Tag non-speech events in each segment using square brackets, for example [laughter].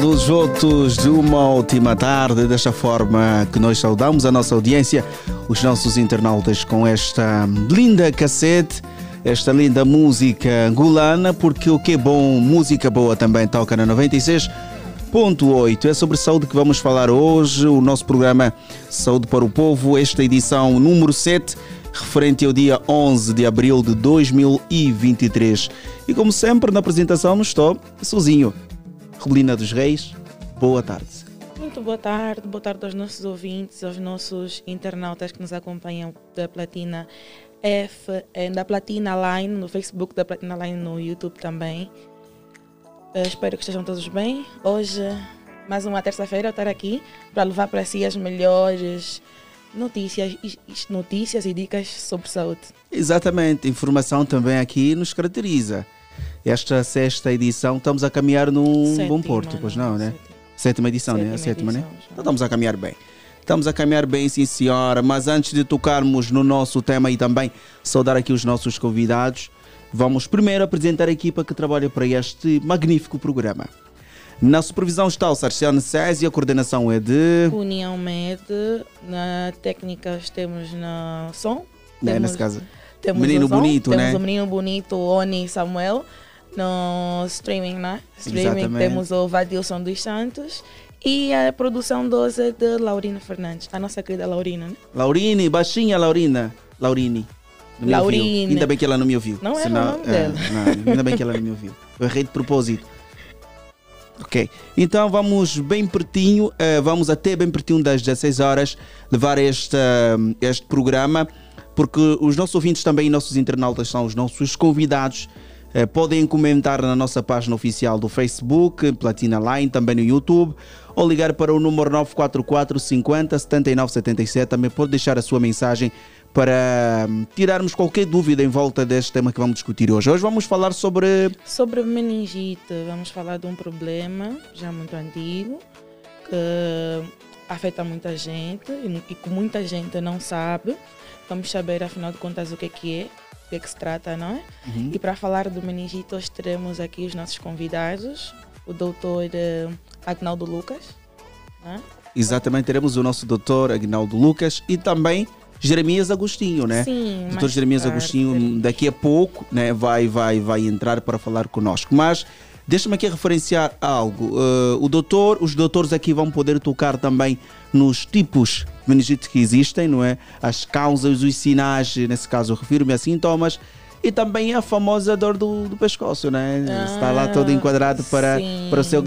renovados votos de uma última tarde. Desta forma que nós saudamos a nossa audiência, os nossos internautas, com esta linda cassete, esta linda música angolana, porque o que é bom, música boa também toca na 96.8. É sobre saúde que vamos falar hoje. O nosso programa Saúde para o Povo, esta edição número 7 referente ao dia 11 de abril de 2023. E como sempre, na apresentação estou sozinho. Rubelina dos Reis, boa tarde. Muito boa tarde, boa tarde aos nossos ouvintes, aos nossos internautas que nos acompanham da Platina F, eh, da Platina Line, no Facebook, da Platina Line no YouTube também. Uh, espero que estejam todos bem. Hoje, mais uma terça-feira, eu estar aqui para levar para si as melhores notícias, notícias e dicas sobre saúde. Exatamente, informação também aqui nos caracteriza esta sexta edição estamos a caminhar num sétima, bom porto, pois não, né? Sétima, sétima edição, sétima né? A sétima, né? Então estamos a caminhar bem. Estamos a caminhar bem, sim senhora, mas antes de tocarmos no nosso tema e também saudar aqui os nossos convidados, vamos primeiro apresentar a equipa que trabalha para este magnífico programa. Na supervisão está o Sarciano César e a coordenação é de... União Med, na técnicas temos na som. É, nesse caso. Temos menino o som, bonito, temos né? o menino bonito, Oni Samuel no streaming, né? Streaming Exatamente. temos o Vadilson dos Santos e a produção 12 é de Laurina Fernandes, a nossa querida Laurina, né? Laurine, baixinha Laurina. Laurini. Laurine. Ainda bem que ela não me ouviu. Não é o nome é, dela. Não, ainda bem que ela não me ouviu. Eu errei de propósito. Ok, então vamos bem pertinho, uh, vamos até bem pertinho das 16 horas levar este, este programa, porque os nossos ouvintes também nossos internautas são os nossos convidados eh, podem comentar na nossa página oficial do Facebook, Platina Line, também no YouTube, ou ligar para o número 944 50 79 77. Também pode deixar a sua mensagem para hum, tirarmos qualquer dúvida em volta deste tema que vamos discutir hoje. Hoje vamos falar sobre. Sobre meningite. Vamos falar de um problema já muito antigo que afeta muita gente e que muita gente não sabe. Vamos saber, afinal de contas, o que é que é que, é que se trata, não é? Uhum. E para falar do meningite, hoje teremos aqui os nossos convidados, o doutor uh, Agnaldo Lucas. É? Exatamente, teremos o nosso doutor Agnaldo Lucas e também Jeremias Agostinho, né? Sim, doutor Jeremias tarde. Agostinho daqui a pouco né, vai, vai, vai entrar para falar conosco. Mas Deixa-me aqui referenciar algo. Uh, o doutor, os doutores aqui vão poder tocar também nos tipos de meningite que existem, não é? As causas, os sinais, nesse caso refiro-me a sintomas, e também a famosa dor do, do pescoço, né? Ah, Está lá todo enquadrado para, para o, seu,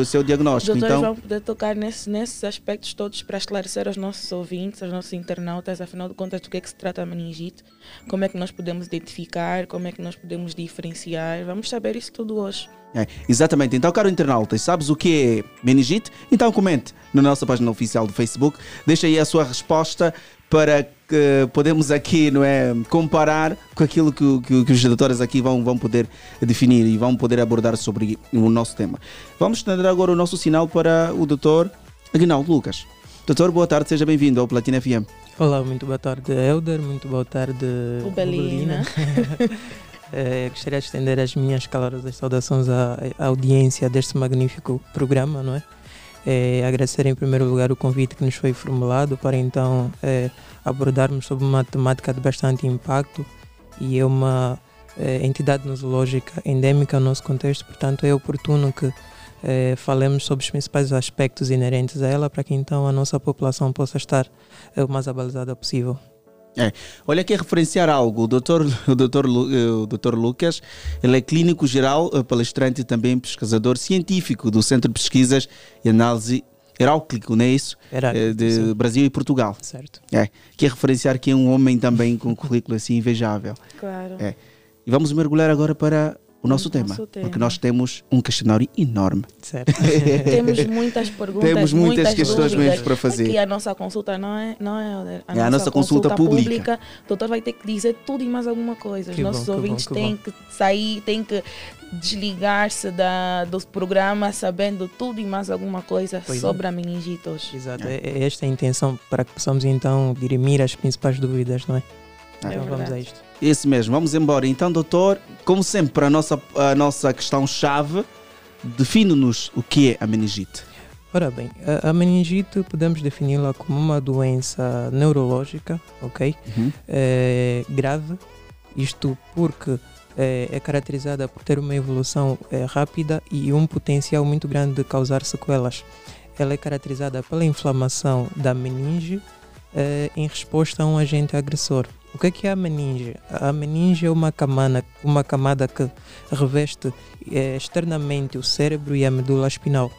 o seu diagnóstico. Os doutores então, vão poder tocar nesse, nesses aspectos todos para esclarecer aos nossos ouvintes, aos nossos internautas, afinal de contas, do que é que se trata a meningite, como é que nós podemos identificar, como é que nós podemos diferenciar. Vamos saber isso tudo hoje. É, exatamente. Então, caro internauta, sabes o que é meningite? Então comente na nossa página oficial do Facebook. Deixa aí a sua resposta para que podemos aqui não é, comparar com aquilo que, que, que os doutores aqui vão, vão poder definir e vão poder abordar sobre o nosso tema. Vamos estender agora o nosso sinal para o doutor Aguinaldo Lucas. Doutor, boa tarde, seja bem-vindo ao Platina FM. Olá, muito boa tarde, Helder, muito boa tarde, Rubelina. [laughs] É, gostaria de estender as minhas calorosas saudações à, à, audiência deste magnífico programa, não é? é? Agradecer em primeiro lugar o convite que nos foi formulado para então é, abordarmos sobre uma temática de bastante impacto e é uma é, entidade nosológica endêmica no nosso contexto, portanto é oportuno que é, falemos sobre os principais aspectos inerentes a ela para que então a nossa população possa estar é, o mais abalizada possível. É. Olha aqui a referenciar algo. O doutor, o, doutor, o doutor Lucas, ele é clínico geral, eh, palestrante e também pesquisador científico do Centro de Pesquisas e Análise Heráclico, não é isso? Heráclico, de sim. Brasil e Portugal. Certo. É. Que é referenciar que é um homem também com um currículo assim invejável. Claro. É. E vamos mergulhar agora para o nosso, o tema, nosso tema, porque nós temos um questionário enorme. Certo. [laughs] temos muitas perguntas, temos muitas, muitas questões dúvidas. mesmo para fazer. Aqui a nossa consulta não é, não é a, é a nossa consulta, consulta pública. O doutor vai ter que dizer tudo e mais alguma coisa. Os que nossos bom, ouvintes que bom, têm que que sair, têm que desligar-se da, do programa sabendo tudo e mais alguma coisa Pois é. sobre a meningite hoje. Exato. É. é esta a intenção para que possamos então dirimir as principais dúvidas, não é? É então vamos a isto. Isso mesmo, vamos embora. Então, doutor, como sempre, a nossa, a nossa questão-chave define-nos o que é a meningite. Ora bem, a, a meningite podemos defini-la como uma doença neurológica, ok? Uhum. É, grave, isto porque é, é, caracterizada por ter uma evolução é, rápida e um potencial muito grande de causar sequelas. Ela é caracterizada pela inflamação da meninge é, em resposta a um agente agressor. O que é, que é a meninge? A meninge é uma camada, uma camada que reveste é, externamente o cérebro e a medula espinal.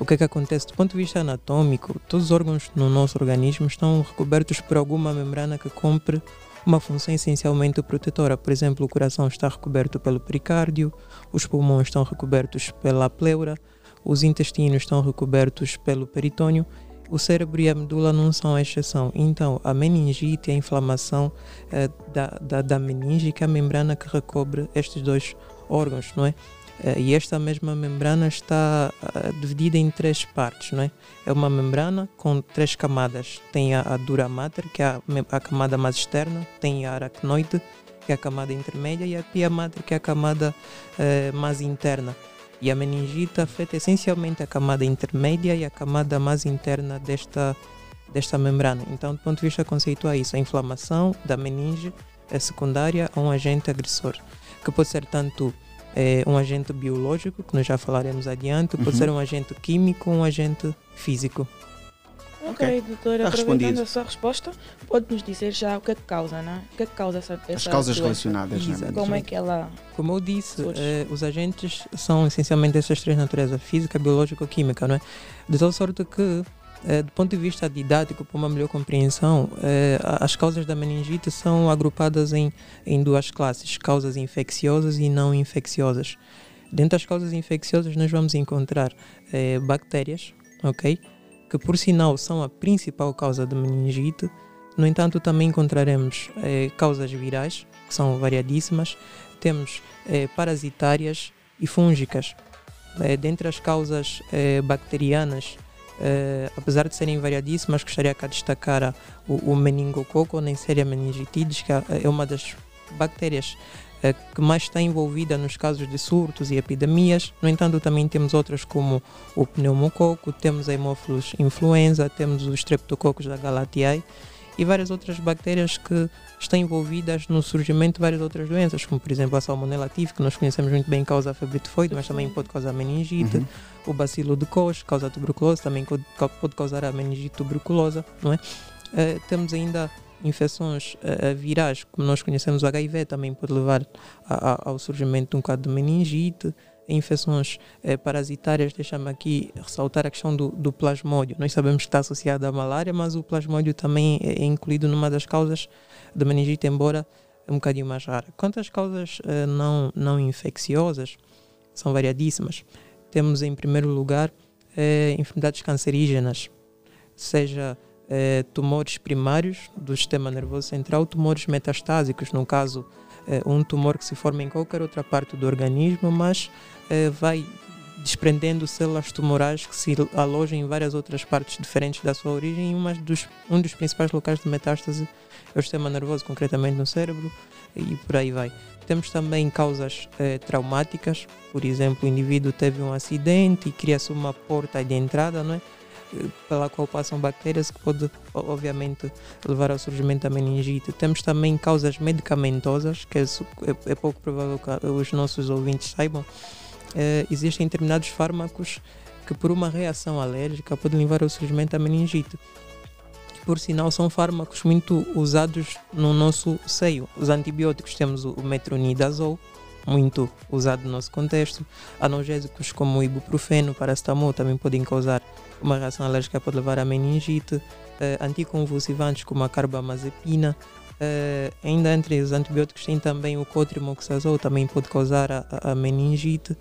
O que é que acontece? Do ponto de vista anatômico, todos os órgãos no nosso organismo estão recobertos por alguma membrana que cumpre uma função essencialmente protetora. Por exemplo, o coração está recoberto pelo pericárdio, os pulmões estão recobertos pela pleura, os intestinos estão recobertos pelo peritônio o cérebro e a medula não são a exceção. Então, a meningite a inflamação eh, da, da, da meninge, que é a membrana que recobre estes dois órgãos, não é? Eh, e esta mesma membrana está eh, dividida em três partes, não é? É uma membrana com três camadas. Tem a, a dura mater, que é a, a, camada mais externa, tem a aracnoide, que é a camada intermédia, e a pia mater, que é a camada eh, mais interna. E a meningite afeta essencialmente a camada intermédia e a camada mais interna desta, desta membrana. Então, do ponto de vista conceitual, é isso. A inflamação da meninge é secundária a um agente agressor, que pode ser tanto é, um agente biológico, que nós já falaremos adiante, pode uhum. ser um agente químico ou um agente físico. Ok, okay. doutora, Está aproveitando a sua resposta, pode-nos dizer já o que é que causa, né? O que é que causa essa, essa As causas doença? relacionadas, né? Como é que ela... Como eu disse, eh, os agentes são essencialmente essas três naturezas, física, biológica e química, não é? De tal sorte que, eh, do ponto de vista didático, para uma melhor compreensão, eh, as causas da meningite são agrupadas em, em duas classes, causas infecciosas e não infecciosas. Dentro das causas infecciosas, nós vamos encontrar eh, bactérias, ok? Que por sinal são a principal causa de meningite. No entanto, também encontraremos eh, causas virais, que são variadíssimas. Temos eh, parasitárias e fúngicas. Eh, dentre as causas eh, bacterianas, eh, apesar de serem variadíssimas, gostaria de destacar o, o meningococo, nem Neisseria meningitidis, que é, é uma das bactérias que mais está envolvida nos casos de surtos e epidemias. No entanto, também temos outras como o pneumococo, temos a Haemophilus influenza, temos os streptococos da Galatiae e várias outras bactérias que estão envolvidas no surgimento de várias outras doenças, como por exemplo a salmonella tif, que nós conhecemos muito bem causa febre tifoide, mas também pode causar meningite, uhum. o bacilo de Koch causa tuberculose, também pode causar a meningite tuberculosa, não é? Uh, temos ainda infecções uh, virais, como nós conhecemos o HIV, também pode levar a, a, ao surgimento de um quadro de meningite. Infecções uh, parasitárias, deixa-me aqui ressaltar a questão do, do, plasmódio. Nós sabemos que está associado à malária, mas o plasmódio também é, é incluído numa das causas de meningite, embora um bocadinho mais rara. Quanto às causas uh, não, não infecciosas, são variadíssimas. Temos, em primeiro lugar, enfermidades cancerígenas, seja eh, tumores primários do sistema nervoso central, tumores metastásicos, no caso, eh, um tumor que se forma em qualquer outra parte do organismo, mas eh, vai desprendendo células tumorais que se alojam em várias outras partes diferentes da sua origem. E dos, um dos principais locais de metástase é o sistema nervoso, concretamente no cérebro, e por aí vai. Temos também causas eh, traumáticas, por exemplo, o indivíduo teve um acidente e cria-se uma porta de entrada, não é? Pela qual passam bactérias que pode, obviamente, levar ao surgimento da meningite. Temos também causas medicamentosas, que é, é, é pouco provável que os nossos ouvintes saibam. É, existem determinados fármacos que, por uma reação alérgica, podem levar ao surgimento da meningite. Por sinal, são fármacos muito usados no nosso seio. Os antibióticos temos o metronidazol, muito usado no nosso contexto. Analgésicos como o ibuprofeno, paracetamol também podem causar uma reação alérgica, pode levar a meningite. Uh, anticonvulsivantes como a carbamazepina. Uh, ainda entre os antibióticos tem também o cotrimoxazol, também pode causar a, a meningite.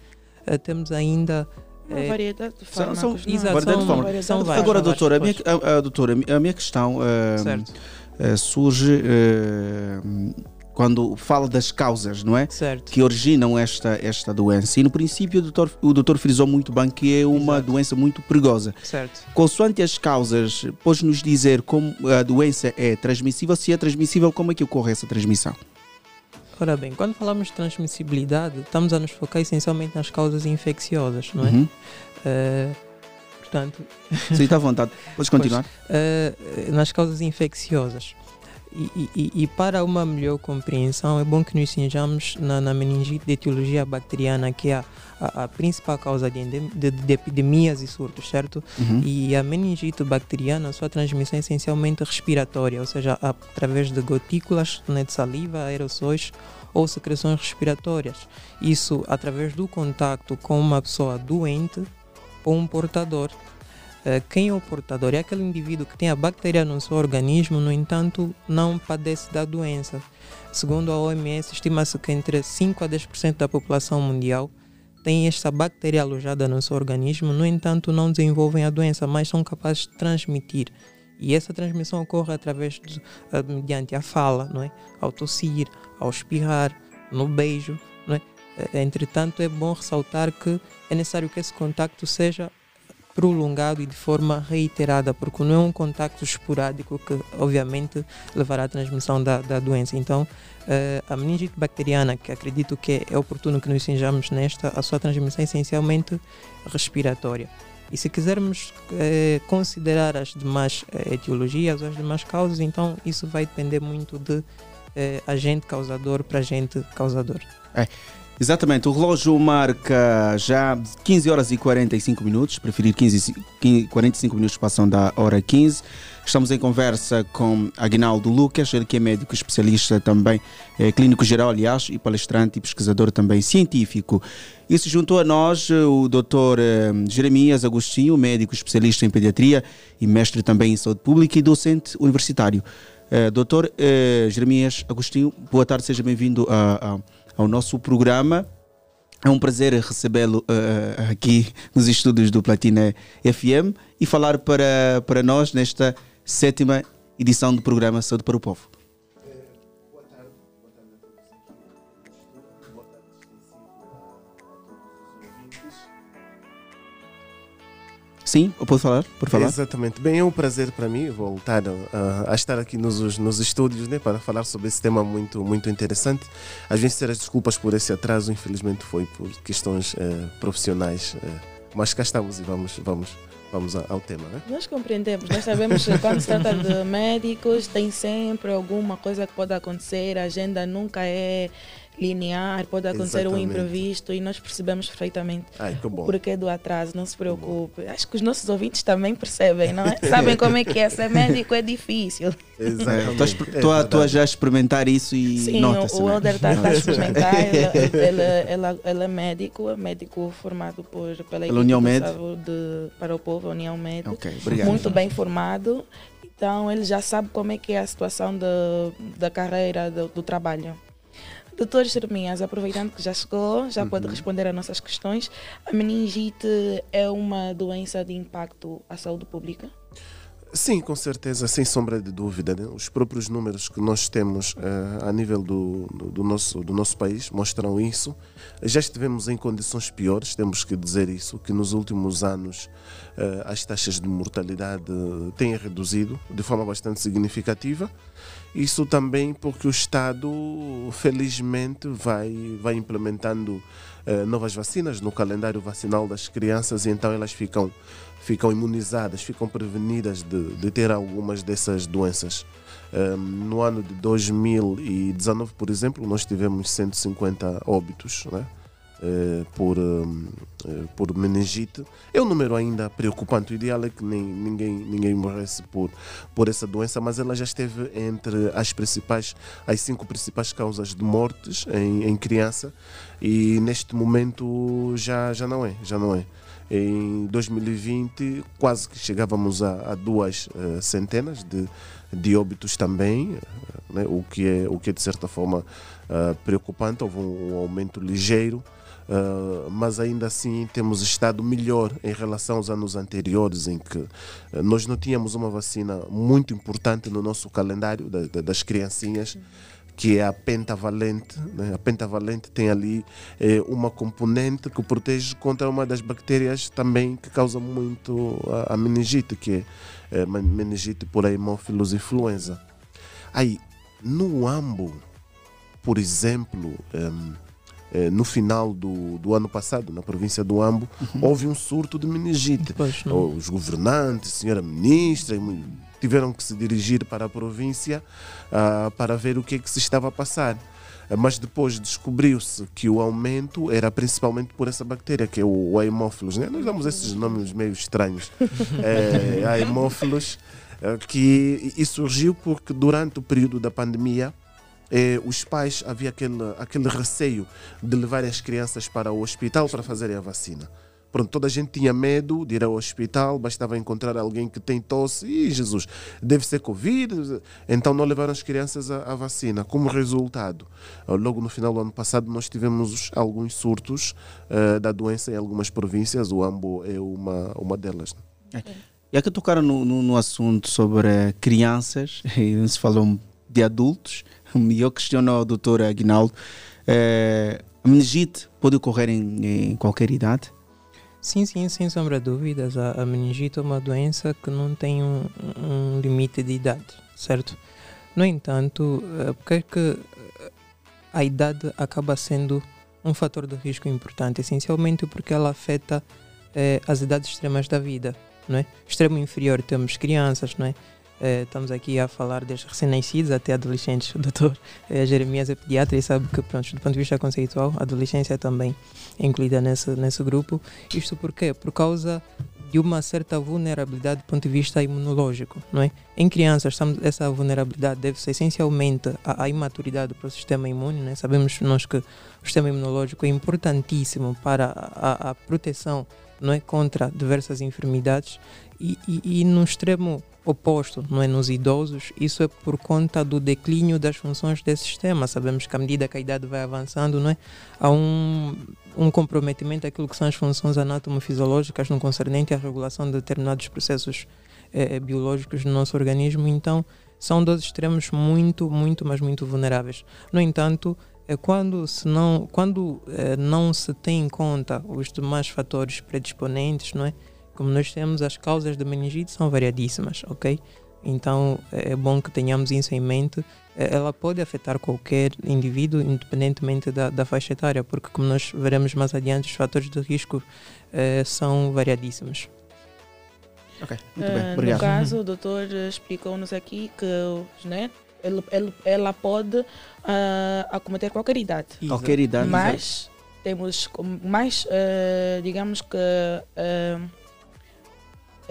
Uh, temos ainda uma variedade de fármacos. São, são, exato, variedade são, de São várias, Agora, doutora, a minha, a, a, doutora, a minha questão uh, surge quando fala das causas, não é? Certo. Que originam esta, esta doença. E no princípio o doutor, o doutor frisou muito bem que é uma Exato. doença muito perigosa. Certo. Consoante as causas, pode nos dizer como a doença é transmissível? Se é transmissível, como é que ocorre essa transmissão? Ora bem, quando falamos de transmissibilidade, estamos a nos focar essencialmente nas causas infecciosas, não é? Uhum. Uh, portanto, Sim, está à vontade. Podes [laughs] continuar. uh, nas causas infecciosas. E, e- e para uma melhor compreensão, é bom que nos cinjamos na, na meningite de etiologia bacteriana, que é a, a- a principal causa de, de- de epidemias e surtos, certo? Uhum. E a meningite bacteriana, sua transmissão é essencialmente respiratória, ou seja, através de gotículas né, de saliva, aerossóis ou secreções respiratórias. Isso através do contacto com uma pessoa doente ou um portador. Eh, Quem é o portador? É aquele indivíduo que tem a bactéria no seu organismo, no entanto, não padece da doença. Segundo a OMS, estima-se que entre 5 a 10% da população mundial têm esta bactéria alojada no seu organismo, no entanto, não desenvolvem a doença, mas são capazes de transmitir. E essa transmissão ocorre através de, eh, mediante a fala, não é? Ao tossir, ao espirrar, no beijo, não é? Eh, Entretanto, é bom ressaltar que é necessário que esse contacto seja prolongado e de forma reiterada, porque não é um contacto esporádico que, obviamente, levará à transmissão da, da doença. Então, eh, a meningite bacteriana, que acredito que é oportuno que nos cinjamos nesta, a sua transmissão é essencialmente respiratória. E se quisermos eh, considerar as demais eh, etiologias, as demais causas, então isso vai depender muito de eh, agente causador para agente causador. Exatamente, o relógio marca já 15 horas e 45 minutos, preferir 15, e ci- 15 45 minutos passam da hora 15. Estamos em conversa com Aguinaldo Lucas, ele que é médico especialista também, é clínico geral, aliás, e palestrante e pesquisador também científico. E se juntou a nós eh, o Dr. eh, Jeremias Agostinho, médico especialista em pediatria e mestre também em saúde pública e docente universitário. Eh, Dr. Jeremias Agostinho, boa tarde, seja bem-vindo a- a- ao nosso programa. É um prazer recebê-lo eh, aqui nos estúdios do Platina FM e falar para, para nós nesta sétima edição do programa Saúde para o Povo. Sim, eu posso falar? Por falar? Exatamente. Bem, é um prazer para mim voltar a, a estar aqui nos, nos estúdios né, para falar sobre esse tema muito, muito interessante. Às vezes, ter as desculpas por esse atraso, infelizmente, foi por questões eh, profissionais. eh, mas cá estamos e vamos, vamos, vamos ao tema. Né? Nós compreendemos, nós sabemos que quando se trata de médicos, tem sempre alguma coisa que pode acontecer, a agenda nunca é linear, pode acontecer um Exatamente. imprevisto e nós percebemos perfeitamente Ai, que bom. o porquê do atraso, não se preocupe. Acho que os nossos ouvintes também percebem, não é? [laughs] Sabem como é que é ser médico, é difícil. Exatamente. Estou a exper- É estou a- já experimentar isso e Sim, o, o né? Helder está a experimentar, [laughs] ele, ele, ele, ele é médico, é médico formado por, pela equipe União de Med. Para o Povo, União Med. Ok, obrigado. muito bem formado, então ele já sabe como é que é a situação da, da carreira, do, do trabalho. Doutor Jeremias, aproveitando que já chegou, já pode responder a nossas questões. A meningite é uma doença de impacto à saúde pública? Sim, com certeza, sem sombra de dúvida. né? Os próprios números que nós temos eh, a nível do, do, do nosso, do nosso país mostram isso. Já estivemos em condições piores, temos que dizer isso, que nos últimos anos eh, as taxas de mortalidade têm reduzido de forma bastante significativa. Isso também porque o Estado, felizmente, vai, vai implementando eh, novas vacinas no calendário vacinal das crianças e então elas ficam ficam imunizadas, ficam prevenidas de, de ter algumas dessas doenças. Um, no ano de 2019, por exemplo, nós tivemos 150 óbitos né? Eh, por, um, eh, por meningite. É um número ainda preocupante. O ideal é que nem, ninguém, ninguém morresse por, por essa doença, mas ela já esteve entre as principais, as cinco principais causas de mortes em, em criança e neste momento já, já não é, já não é. Em 2020, quase que chegávamos a, a duas eh, centenas de, de óbitos também, né, o, que é, o que é de certa forma eh, preocupante. Houve um, um aumento ligeiro, eh, mas ainda assim temos estado melhor em relação aos anos anteriores, em que eh, nós não tínhamos uma vacina muito importante no nosso calendário da- da- das criancinhas que é a pentavalente. Né? A pentavalente tem ali eh, uma componente que protege contra uma das bactérias também que causa muito a, a meningite, que é eh, men- meningite por Haemophilus influenza. Aí, no AMBO, por exemplo, no final do, do ano passado, na província do Ambo, uhum. houve um surto de meningite. Os governantes, a senhora ministra, tiveram que se dirigir para a província uh, para ver o que é que se estava a passar. Uh, mas depois descobriu-se que o aumento era principalmente por essa bactéria, que é o Haemophilus. Né? Nós damos esses nomes meio estranhos. é, [laughs] Haemophilus, uh, que e surgiu porque durante o período da pandemia eh, os pais havia aquele, aquele receio de levarem as crianças para o hospital para fazerem a vacina. Pronto, toda a gente tinha medo de ir ao hospital, bastava encontrar alguém que tem tosse. E Jesus, deve ser Covid. Então não levaram as crianças à, à vacina. Como resultado, logo no final do ano passado, nós tivemos alguns surtos uh, da doença em algumas províncias. O Ambo é uma, uma delas. É. Já que tocaram no, no, no assunto sobre crianças, [laughs] e se falou de adultos, e eu questiono ao doutor Aguinaldo, é, a meningite pode ocorrer em, em, qualquer idade? Sim, sim, sem sombra de dúvidas. A, a meningite é uma doença que não tem um, um limite de idade, certo? No entanto, eh, porque é que a idade acaba sendo um fator de risco importante? Essencialmente porque ela afeta eh, as idades extremas da vida, não é? Extremo inferior temos crianças, não é? Eh, estamos aqui a falar desde recém-nascidos até adolescentes. O doutor uh, Jeremias é pediatra e sabe que, pronto, do ponto de vista conceitual, a adolescência também é incluída nesse, nesse grupo. Isto por quê? Por causa de uma certa vulnerabilidade do ponto de vista imunológico, não é? Em crianças, essa vulnerabilidade deve-se essencialmente à, à, imaturidade do sistema imune, né? Sabemos nós que o sistema imunológico é importantíssimo para a, a proteção, não é, contra diversas enfermidades e, e, e no extremo oposto, não é nos idosos, isso é por conta do declínio das funções desse sistema. Sabemos que à medida que a idade vai avançando, não é, há um, um comprometimento daquilo que são as funções anatomofisiológicas no concernente à regulação de determinados processos eh, biológicos no nosso organismo. Então, são dois extremos muito, muito, mas muito vulneráveis. No entanto, é quando, se não, quando eh, não se tem em conta os demais fatores predisponentes, não é? Como nós temos, as causas da meningite são variadíssimas, ok? Então é bom que tenhamos isso em mente. É, ela pode afetar qualquer indivíduo, independentemente da, da faixa etária, porque, como nós veremos mais adiante, os fatores de risco é, são variadíssimos. Ok, muito bem, obrigado. No caso, o doutor explicou-nos aqui que né, ele, ele, ela pode uh, acometer qualquer idade. Qualquer idade. Mas temos mais, uh, digamos que.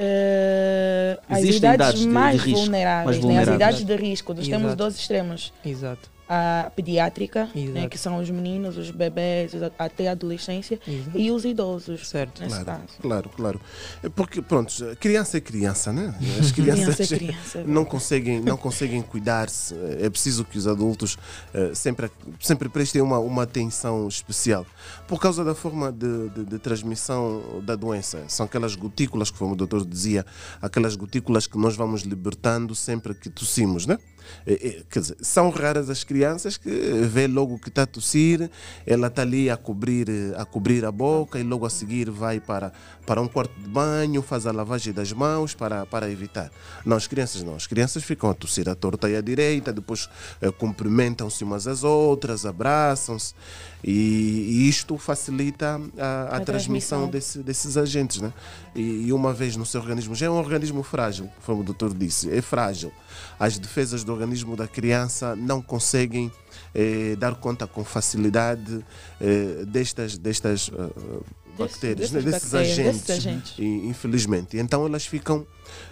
Uh, as idades, mais, de, vulneráveis, mais vulneráveis, né? as idades de risco. Nós Exato. temos dois extremos. Exato a pediátrica, né, que são os meninos, os bebés, até a adolescência, Exato. e os idosos. Certo. Claro, caso. claro, claro. É porque, pronto, criança é criança, né? As [laughs] crianças criança é criança, é não, conseguem, não conseguem cuidar-se. É preciso que os adultos uh, sempre, sempre prestem uma, uma atenção especial. Por causa da forma de, de, de transmissão da doença. São aquelas gotículas, que como o doutor dizia, aquelas gotículas que nós vamos libertando sempre que tossimos, né? É, é, quer dizer, são raras as crianças que vê logo que está a tossir, ela está ali a cobrir, a cobrir a boca e logo a seguir vai para, para um quarto de banho, faz a lavagem das mãos para, para evitar. Não, as crianças não. As crianças ficam a tossir à torta e à direita, depois eh, cumprimentam-se umas às outras, abraçam-se e, e, isto facilita a, a, a transmissão, desse, desses agentes. Né? E, e, uma vez no seu organismo, já é um organismo frágil, como o doutor disse, é frágil. As defesas do organismo da criança não conseguem eh, dar conta com facilidade eh, destas, destas uh, bactérias, né? desses, agentes, desses agentes, infelizmente. Então elas ficam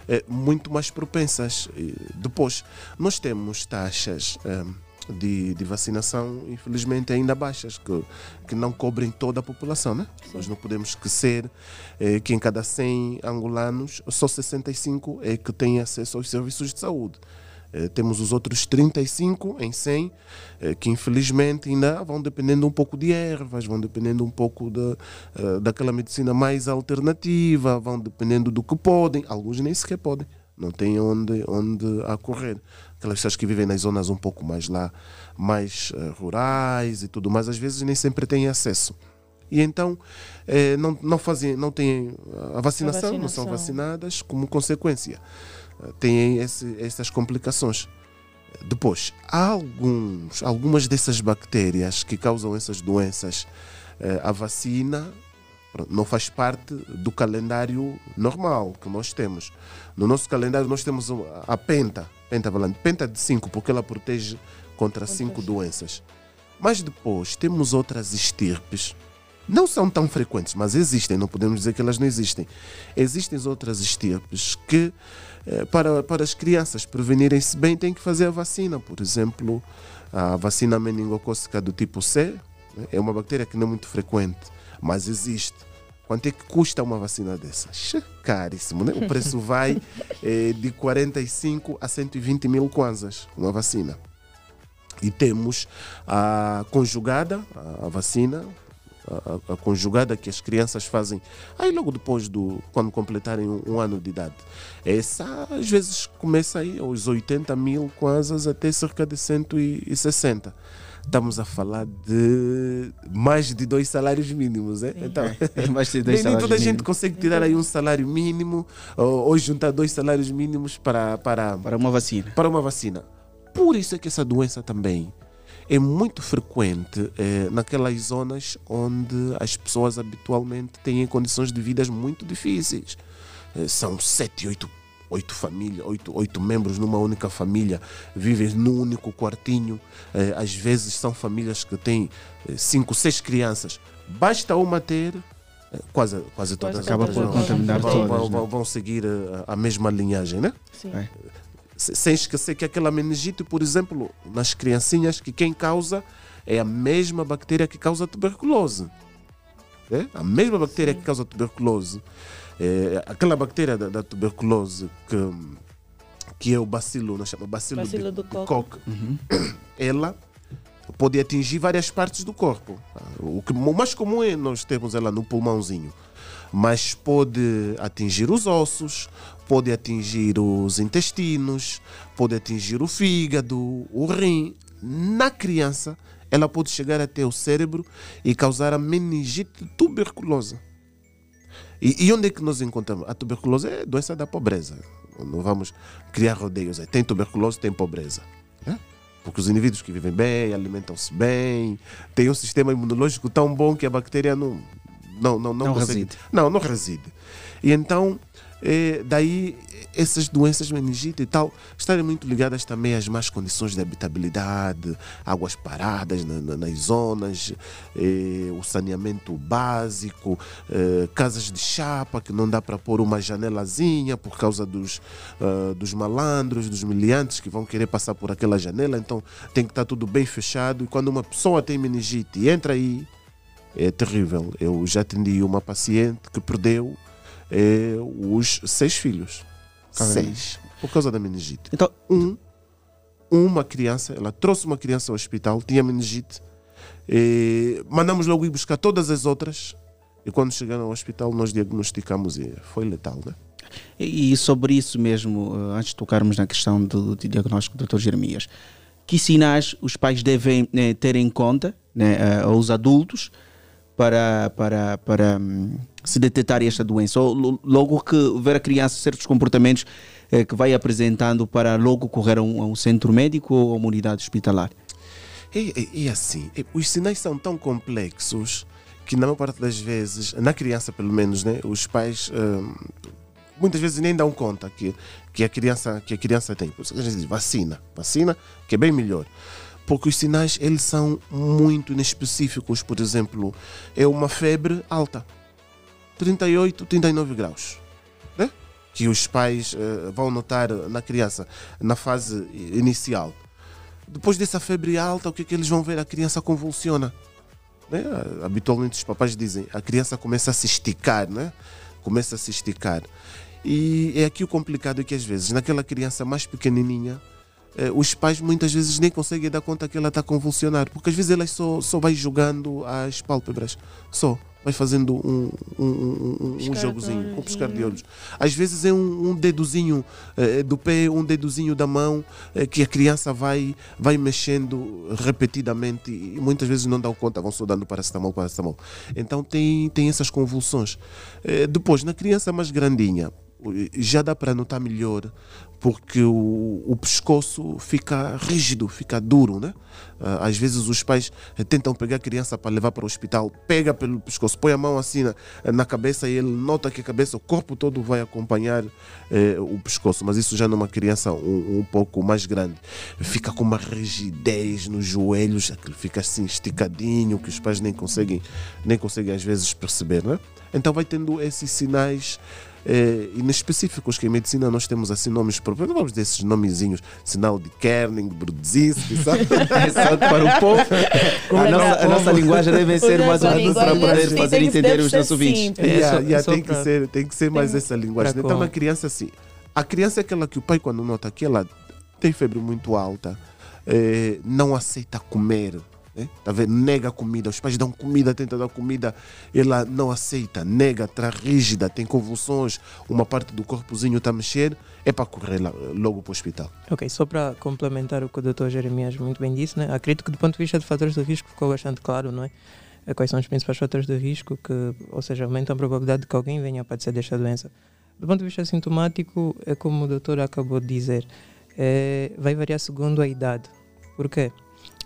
eh, muito mais propensas. depois, nós temos taxas de, de vacinação, infelizmente, ainda baixas, que, que não cobrem toda a população. Né? Nós não podemos esquecer eh, que em cada 100 angolanos, só 65 é que têm acesso aos serviços de saúde. Eh, temos os outros 35 em 100 eh, que infelizmente ainda vão dependendo um pouco de ervas, vão dependendo um pouco de, eh, daquela medicina mais alternativa, vão dependendo do que podem, alguns nem sequer podem, não têm onde, onde acorrer aquelas pessoas que vivem nas zonas um pouco mais lá, mais rurais e tudo mais, às vezes nem sempre têm acesso. E então eh, não, não, fazem, não têm a vacinação, a vacinação, não são vacinadas, como consequência. Têm esse, essas complicações. Depois, há alguns, algumas dessas bactérias que causam essas doenças. Eh, a vacina não faz parte do calendário normal que nós temos. No nosso calendário nós temos a penta, pentavalente, penta de 5, porque ela protege contra 5 doenças. Mas depois temos outras estirpes não são tão frequentes, mas existem, não podemos dizer que elas não existem. Existem outras estirpes que, para, para as crianças prevenirem-se bem, têm que fazer a vacina. Por exemplo, a vacina meningocócica do tipo C né, é uma bactéria que não é muito frequente, mas existe. Quanto é que custa uma vacina dessas? Caríssimo, né? O preço [laughs] vai é, de 45 a 120 mil kwanzas, uma vacina. E temos a conjugada, a vacina, a, a, conjugada que as crianças fazem aí logo depois do quando completarem um, um, ano de idade. Essa às vezes começa aí aos 80 mil quase até cerca de 160 estamos a falar de mais de dois salários mínimos. Né? Então, é, mais de [laughs] dois nem, nem toda a gente consegue tirar aí um salário mínimo ou, ou, juntar dois salários mínimos para, para, para uma vacina. Para uma vacina. Por isso é que essa doença também é muito frequente é, naquelas zonas onde as pessoas habitualmente têm condições de vidas muito difíceis. É, são sete, oito, oito famílias, oito, oito membros numa única família, vivem num único quartinho. É, às vezes são famílias que têm cinco, seis crianças. Basta uma ter quase, quase todas acaba por contaminar vão, todas, vão, vão, vão seguir a, a, mesma linhagem, né? Sim. É sem esquecer que aquela meningite, por exemplo, nas criancinhas, que quem causa é a mesma bactéria que causa tuberculose. É? A mesma bactéria Sim. que causa tuberculose. É, aquela bactéria da, da, tuberculose que, que é o bacilo, nós chamamos bacilo, bacilo de, do coque, uhum. ela pode atingir várias partes do corpo. O, que, o mais comum é nós termos ela no pulmãozinho mas pode atingir os ossos, pode atingir os intestinos, pode atingir o fígado, o rim. Na criança, ela pode chegar até o cérebro e causar a meningite tuberculosa. E, e onde é que nós encontramos? A tuberculose é doença da pobreza. Não vamos criar rodeios. Tem tuberculose, tem pobreza. É? Porque os indivíduos que vivem bem, alimentam-se bem, têm um sistema imunológico tão bom que a bactéria não, não, não, não, não consegue. Reside. Não, não reside. E então é, daí essas doenças meningite e tal estarem muito ligadas também às más condições de habitabilidade, águas paradas na, na, nas zonas, é, o saneamento básico, é, casas de chapa que não dá para pôr uma janelazinha por causa dos, uh, dos malandros, dos miliantes que vão querer passar por aquela janela, então tem que estar tudo bem fechado. E quando uma pessoa tem meningite e entra aí, é terrível. Eu já atendi uma paciente que perdeu os seis filhos. Tá seis. Por causa da meningite. Então, um, uma criança, ela trouxe uma criança ao hospital, tinha meningite. E mandamos logo ir buscar todas as outras. E quando chegaram ao hospital, nós diagnosticamos e foi letal, né? E sobre isso mesmo, eh, antes de tocarmos na questão do, do diagnóstico do Dr. Jeremias, que sinais os pais devem né, ter em conta, né, aos adultos, para, para, para um, se detectar esta doença? Ou logo que ver a criança certos comportamentos eh, que vai apresentando para logo correr a um, a um centro médico ou a uma unidade hospitalar? E, e, assim, os sinais são tão complexos que na maior parte das vezes, na criança pelo menos, né, os pais hum, muitas vezes nem dão conta que, que, a, criança, que a criança tem. Por isso a gente diz vacina, vacina que é bem melhor porque os sinais eles são muito inespecíficos. Por exemplo, é uma febre alta, 38, 39 graus, né? que os pais uh, vão notar na criança na fase inicial. Depois dessa febre alta, o que é que eles vão ver? A criança convulsiona. Né? Habitualmente os papais dizem, a criança começa a se esticar, né? Começa a se esticar. E é aqui o complicado é que às vezes naquela criança mais pequenininha os pais muitas vezes nem conseguem dar conta que ela está a convulsionar, porque às vezes ela só, só vai jogando as pálpebras, só vai fazendo um, um, um, um jogozinho, um piscar de olhos. Às vezes é um, dedozinho eh, do pé, um dedozinho da mão, eh, que a criança vai, vai mexendo repetidamente e muitas vezes não dão conta, vão só dando paracetamol, paracetamol. Então tem, tem essas convulsões. Eh, depois, na criança mais grandinha, já dá para notar melhor porque o, o pescoço fica rígido, fica duro, né? Ah, às vezes os pais tentam pegar a criança para levar para o hospital, pega pelo pescoço, põe a mão assim na, na cabeça e ele nota que a cabeça, o corpo todo vai acompanhar eh, o pescoço, mas isso já numa criança um, um, pouco mais grande. Fica com uma rigidez nos joelhos, fica assim esticadinho, que os pais nem conseguem, nem conseguem às vezes perceber, né? Então vai tendo esses sinais é, inespecíficos, que em medicina nós temos assim nomes próprios, não vamos desses nomezinhos, sinal de Kerning, Brudzinski, [laughs] sabe? Para o povo. A nossa, a nossa, linguagem deve ser mais ou menos para poder fazer entender os nossos. Yeah, yeah, tem, que ser, tem que ser mais essa linguagem. Então, uma criança assim, a criança é aquela que o pai, quando nota que ela tem febre muito alta, é, não aceita comer né? Tá vendo? Nega comida, os pais dão comida, tenta dar comida, ela não aceita, nega, está rígida, tem convulsões, uma parte do corpozinho está a mexer, é para correr lá, logo para o hospital. Ok, só para complementar o que o doutor Jeremias muito bem disse, né? acredito que do ponto de vista de fatores de risco ficou bastante claro, não é? Eh, quais são os principais fatores de risco que, ou seja, aumentam a probabilidade de que alguém venha a padecer desta doença. Do ponto de vista sintomático, é como o doutor acabou de dizer, é, vai variar segundo a idade. Por quê?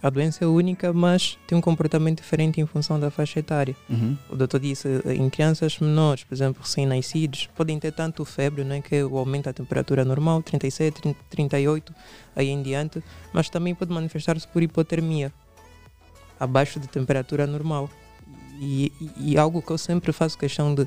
A doença é única, mas tem um comportamento diferente em função da faixa etária. Uhum. O doutor disse, em crianças menores, por exemplo, recém-nascidos, podem ter tanto febre, né, que aumenta a temperatura normal, 37, 38, aí em diante, mas também pode manifestar-se por hipotermia, abaixo de temperatura normal. E, e, e algo que eu sempre faço questão de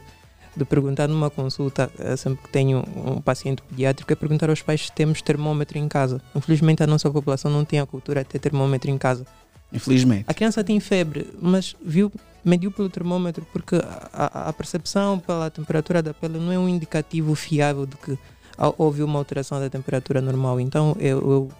de perguntar numa consulta, eh, sempre que tenho um paciente pediátrico, é perguntar aos pais se temos termômetro em casa. Infelizmente, a nossa população não tem a cultura de ter termômetro em casa. Infelizmente. A criança tem febre, mas viu, mediu pelo termômetro, porque a, a percepção pela temperatura da pele não é um indicativo fiável de que houve uma alteração da temperatura normal. Então, eu, eu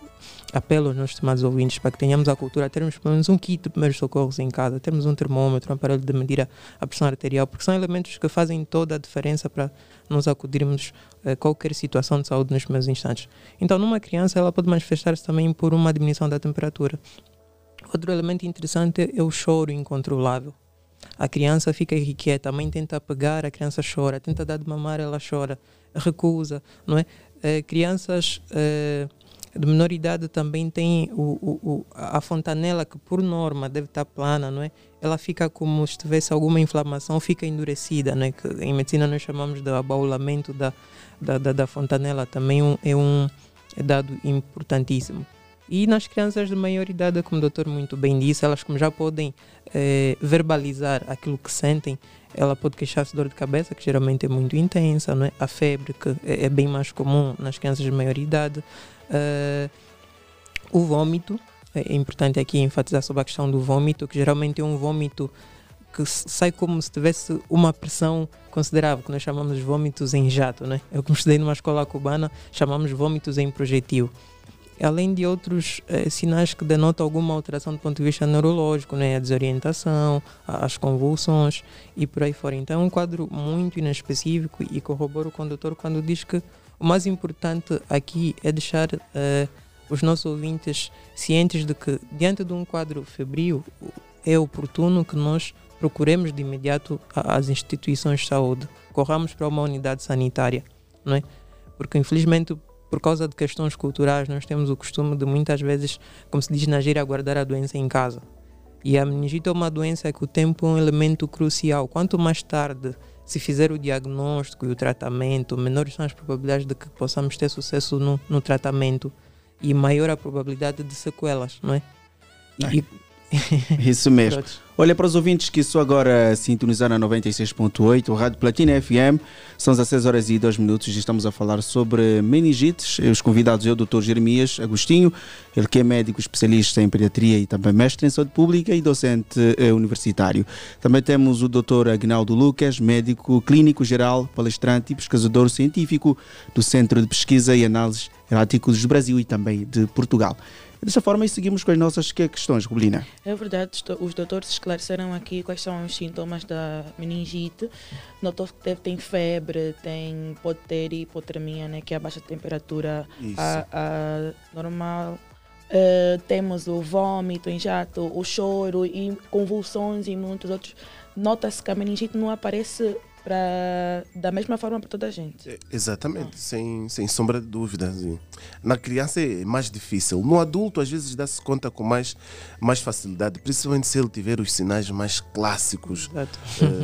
apelo aos nossos estimados ouvintes para que tenhamos a cultura, termos pelo menos um kit de primeiros socorros em casa, termos um termômetro, um aparelho de medir a, a pressão arterial, porque são elementos que fazem toda a diferença para nos acudirmos a qualquer situação de saúde nos primeiros instantes. Então, numa criança, ela pode manifestar-se também por uma diminuição da temperatura. Outro elemento interessante é o choro incontrolável. A criança fica irrequieta, a mãe tenta pegar, a criança chora, tenta dar de mamar, ela chora, recusa, não é? Eh, crianças eh, de menor idade também tem o, o, a fontanela que por norma deve estar plana, não é? Ela fica como se tivesse alguma inflamação, fica endurecida, não é? Que em medicina nós chamamos de abaulamento da, da, da, da fontanela, também um, é um dado importantíssimo. E nas crianças de maior idade, como o doutor muito bem disse, elas como já podem é, verbalizar aquilo que sentem, ela pode queixar-se de dor de cabeça, que geralmente é muito intensa, não é? a febre, que é, é bem mais comum nas crianças de maior idade, Uh, o vômito, é importante aqui enfatizar sobre a questão do vômito, que geralmente é um vômito que sai como se tivesse uma pressão considerável, que nós chamamos de vômitos em jato. Né? Eu, como estudei numa escola cubana, chamamos vômitos em projetil. Além de outros eh, sinais que denotam alguma alteração do ponto de vista neurológico, né? a desorientação, as convulsões e por aí fora. Então, é um quadro muito inespecífico e corroboro o doutor quando diz que o mais importante aqui é deixar uh, os nossos ouvintes cientes de que, diante de um quadro febril, é oportuno que nós procuremos de imediato as instituições de saúde, corramos para uma unidade sanitária, não é? Porque, infelizmente, por causa de questões culturais, nós temos o costume de muitas vezes, como se diz na gíria, guardar a doença em casa. E a meningite é uma doença que o tempo é um elemento crucial. Quanto mais tarde se fizer o diagnóstico e o tratamento, menores são as probabilidades de que possamos ter sucesso no, no tratamento e maior a probabilidade de sequelas, não é? E, Isso mesmo. [laughs] Olha para os ouvintes que só agora sintonizaram a 96.8, o Rádio Platina FM. São 16 horas e 2 minutos e estamos a falar sobre meningites. Os convidados é o Dr. Jeremias Agostinho, ele que é médico especialista em pediatria e também mestre em saúde pública e docente eh, universitário. Também temos o Dr. Agnaldo Lucas, médico clínico geral, palestrante e pesquisador científico do Centro de Pesquisa e Análise Eráticos do Brasil e também de Portugal. Dessa forma, seguimos com as nossas questões, Rubelina. É verdade, os doutores esclareceram aqui quais são os sintomas da meningite. Notou que tem febre, tem, pode ter hipotermia, né, que é a baixa temperatura a, a normal. Uh, temos o vômito em jato, o choro e convulsões e muitos outros. Nota-se que a meningite não aparece para da mesma forma para toda a gente. É, exatamente, sem, sem sombra de dúvida. Assim. Na criança é mais difícil. No adulto, às vezes, dá-se conta com mais, mais facilidade, principalmente se ele tiver os sinais mais clássicos.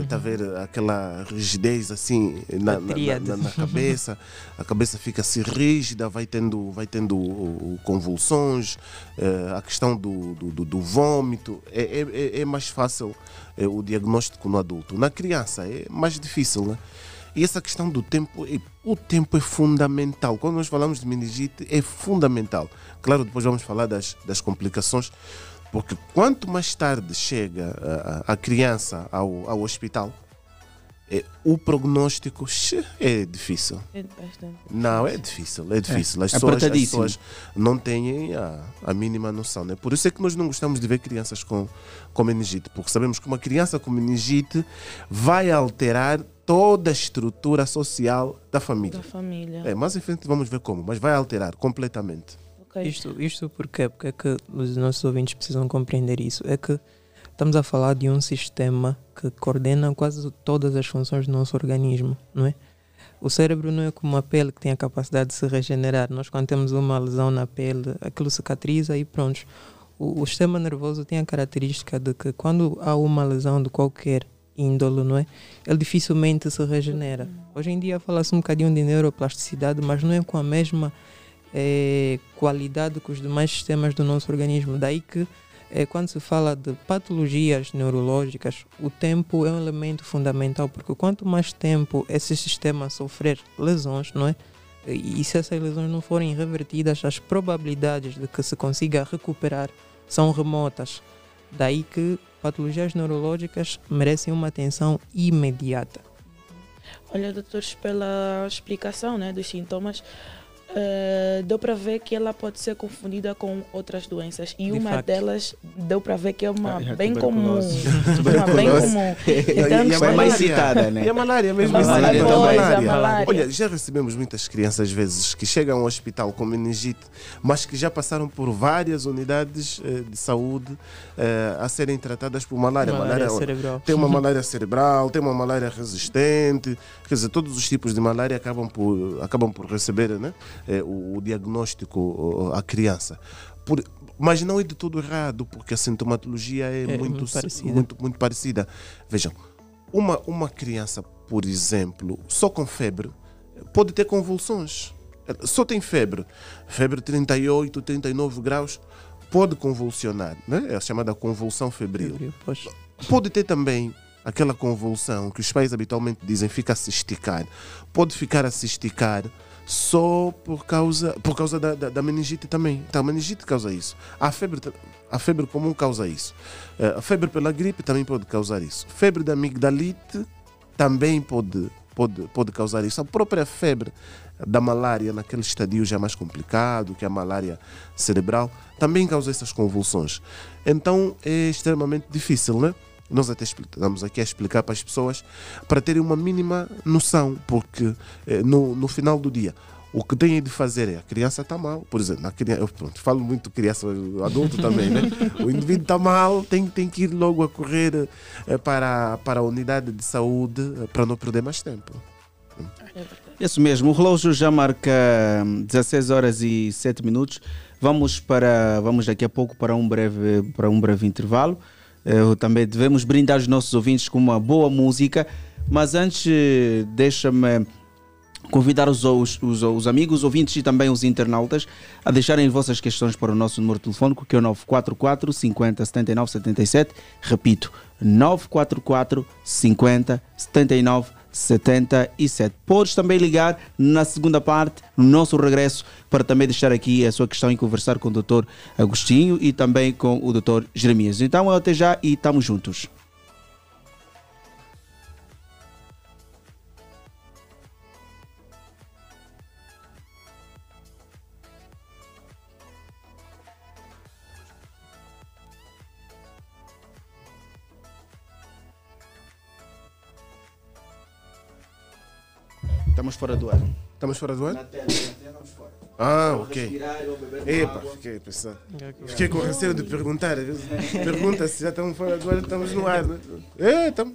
Está uh, a ver aquela rigidez assim na, na, na, na, cabeça, a cabeça fica assim rígida, vai tendo, vai tendo convulsões, uh, a questão do, do, do, do vômito. É, é, é mais fácil é, o diagnóstico no adulto. Na criança é mais difícil, né? E essa questão do tempo, é, o tempo é fundamental. Quando nós falamos de meningite, é fundamental. Claro, depois vamos falar das, das complicações, porque quanto mais tarde chega a, a criança ao, ao hospital, é, o prognóstico é difícil. É bastante. Não, é difícil, é difícil. As, é pessoas, as pessoas não têm a, a mínima noção. Né? Por isso é que nós não gostamos de ver crianças com, com meningite, porque sabemos que uma criança com meningite vai alterar toda a estrutura social da família. Da família. É, mais em frente vamos ver como, mas vai alterar completamente. Okay. Isto, isto porque, porque é que os nossos ouvintes precisam compreender isso. É que Estamos a falar de um sistema que coordena quase todas as funções do nosso organismo, não é? O cérebro não é como a pele que tem a capacidade de se regenerar. Nós, quando temos uma lesão na pele, aquilo cicatriza e pronto. O, o sistema nervoso tem a característica de que quando há uma lesão de qualquer índole, não é? Ele dificilmente se regenera. Hoje em dia fala-se um bocadinho de neuroplasticidade, mas não é com a mesma é, qualidade que os demais sistemas do nosso organismo. Daí que é, quando se fala de patologias neurológicas, o tempo é um elemento fundamental, porque quanto mais tempo esse sistema sofrer lesões, não é? E se essas lesões não forem revertidas, as probabilidades de que se consiga recuperar são remotas. Daí que patologias neurológicas merecem uma atenção imediata. Olha, doutores, pela explicação né, dos sintomas, uh, deu para ver que ela pode ser confundida com outras doenças. E De uma facto. delas deu para ver que é uma Ah, bem comum. [laughs] uma bem comum. [laughs] Então, E a foi- mais citada, né? E a malária mesmo. A assim, malária a também. a malária. Olha, já recebemos muitas crianças, às vezes, que chegam ao hospital com meningite, mas que já passaram por várias unidades eh, de saúde eh, a serem tratadas por malária. Malária Malária- cerebral. Tem uma malária cerebral, tem uma malária resistente, quer dizer, todos os tipos de malária acabam por, acabam por receber né, eh, o, o diagnóstico à criança. Por- mas não é de todo errado, porque a sintomatologia é, É muito, muito parecida. muito, muito parecida. Vejam, uma, uma criança, por exemplo, só com febre, pode ter convulsões. Só tem febre, febre 38, 39 graus, pode convulsionar, né? é a chamada convulsão febril. Pois. Pode ter também aquela convulsão que os pais habitualmente dizem fica a se esticar. Pode ficar a se esticar só por causa, por causa da, da, da meningite também. Então, a meningite causa isso. A febre, a febre comum causa isso. Eh, A febre pela gripe também pode causar isso. Febre da amigdalite também pode, pode, pode causar isso. A própria febre da malária, naquele estadio já mais complicado, que é a malária cerebral, também causa essas convulsões. Então é extremamente difícil, né? Nós até estamos aqui a explicar para as pessoas para terem uma mínima noção, porque eh, no, no final do dia o que têm de fazer é a criança está mal, por exemplo, a criança, eu pronto, falo muito criança, adulto também, né? O indivíduo está mal, tem, tem que ir logo a correr eh, para, para a unidade de saúde eh, para não perder mais tempo. Isso mesmo, o relógio já marca hum, 16 horas e 7 minutos. Vamos para vamos daqui a pouco para um breve para um breve intervalo. Eh, também devemos brindar os nossos ouvintes com uma boa música, mas antes eh, deixa-me convidar os, os, os, os amigos, ouvintes e também os internautas a deixarem as vossas questões para o nosso número telefónico que é o 944 50 79 77. Repito, 944 50 79 77. Podes também ligar na segunda parte, no nosso regresso, para também deixar aqui a sua questão e conversar com o Dr. Agostinho e também com o Dr. Jeremias. Então, até já e estamos juntos. Estamos fora do ar. Estamos fora do ar? Ah, ok. Epa, fiquei pensando. Fiquei com receio de perguntar. Pergunta se já estamos fora do ar, estamos no ar. Né? [laughs] É, estamos.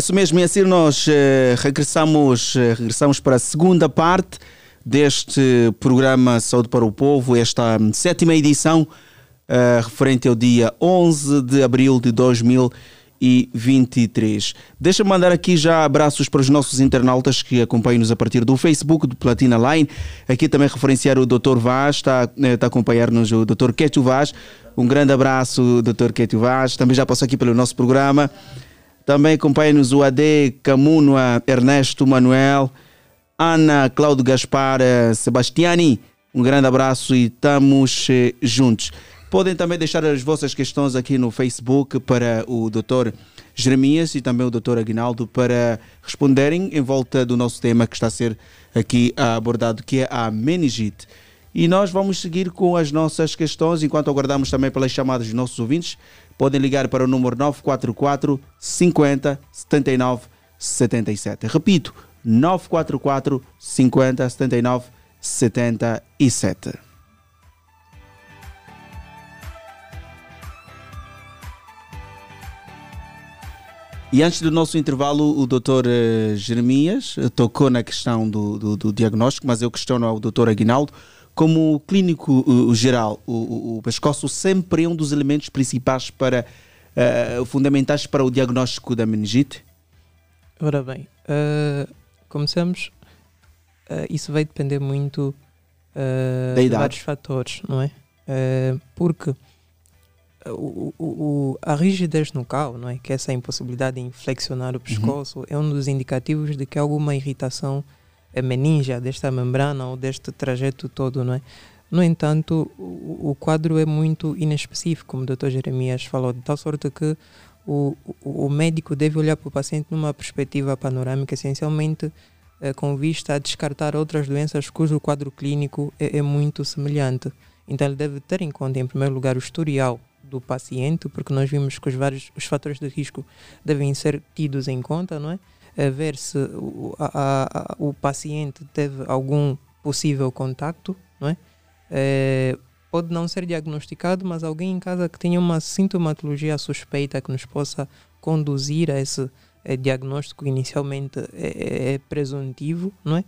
Isso mesmo, e assim nós eh, regressamos, eh, regressamos para a segunda parte deste programa Saúde para o Povo, esta sétima edição, eh, referente ao dia 11 de abril de 2023. Deixa-me mandar aqui já abraços para os nossos internautas que acompanham-nos a partir do Facebook do Platina Line. Aqui também referenciar o Dr. Vaz, está, está a acompanhar-nos o Dr. Ketio Vaz. Um grande abraço, Dr. Ketio Vaz. Também já passou aqui pelo nosso programa. Também acompanha-nos o AD Camunua Ernesto Manuel, Ana Cláudio Gaspar eh, Sebastiani. Um grande abraço e estamos eh, juntos. Podem também deixar as vossas questões aqui no Facebook para o Dr. Jeremias e também o Dr. Aguinaldo para responderem em volta do nosso tema que está a ser aqui abordado, que é a meningite. E nós vamos seguir com as nossas questões enquanto aguardamos também pelas chamadas dos nossos ouvintes podem ligar para o número 944 50 79 77. Repito, 944 50 79 77. E antes do nosso intervalo, o Dr. Eh, Jeremias tocou na questão do, do, do diagnóstico, mas eu questiono ao Dr. Aguinaldo como clínico uh, geral, o, o, pescoço sempre é um dos elementos principais para uh, fundamentais para o diagnóstico da meningite? Ora bem, uh, começamos. Uh, isso vai depender muito de vários fatores, não é? porque o, o, a rigidez nucal, não é? que é essa impossibilidade de flexionar o uhum. pescoço, uhum. é um dos indicativos de que há alguma irritação meninja desta membrana ou deste trajeto todo, não é? No entanto, o, o quadro é muito inespecífico, como o Dr. Jeremias falou, de tal sorte que o, o, médico deve olhar para o paciente numa perspectiva panorâmica, essencialmente eh, com vista a descartar outras doenças cujo quadro clínico é, é muito semelhante. Então, ele deve ter em conta, em primeiro lugar, o historial do paciente, porque nós vimos que os vários os fatores de risco devem ser tidos em conta, não é? A ver se o, a, a, o paciente teve algum possível contacto, não é? é? Pode não ser diagnosticado, mas alguém em casa que tenha uma sintomatologia suspeita que nos possa conduzir a esse é, diagnóstico inicialmente é, é, presuntivo, não é?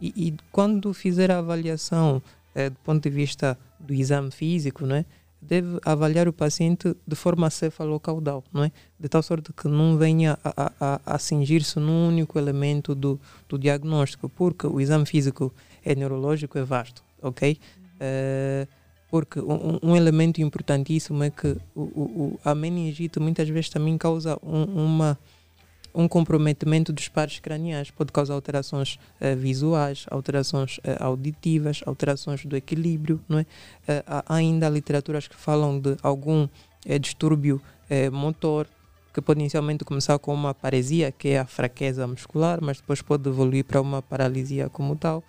E, e, quando fizer a avaliação do ponto de vista do exame físico, não é? Deve avaliar o paciente de forma cefalocaudal, não é? De tal sorte que não venha a, a, a cingir-se num único elemento do, do diagnóstico, porque o exame físico é neurológico, é vasto, ok? Uh, porque um, um, elemento importantíssimo é que o, o, a meningite muitas vezes também causa um, uma um comprometimento dos pares craniais pode causar alterações uh, visuais, alterações uh, auditivas, alterações do equilíbrio, não é? Uh, há ainda literaturas que falam de algum distúrbio motor que pode inicialmente começar com uma paresia, que é a fraqueza muscular, mas depois pode evoluir para uma paralisia como tal.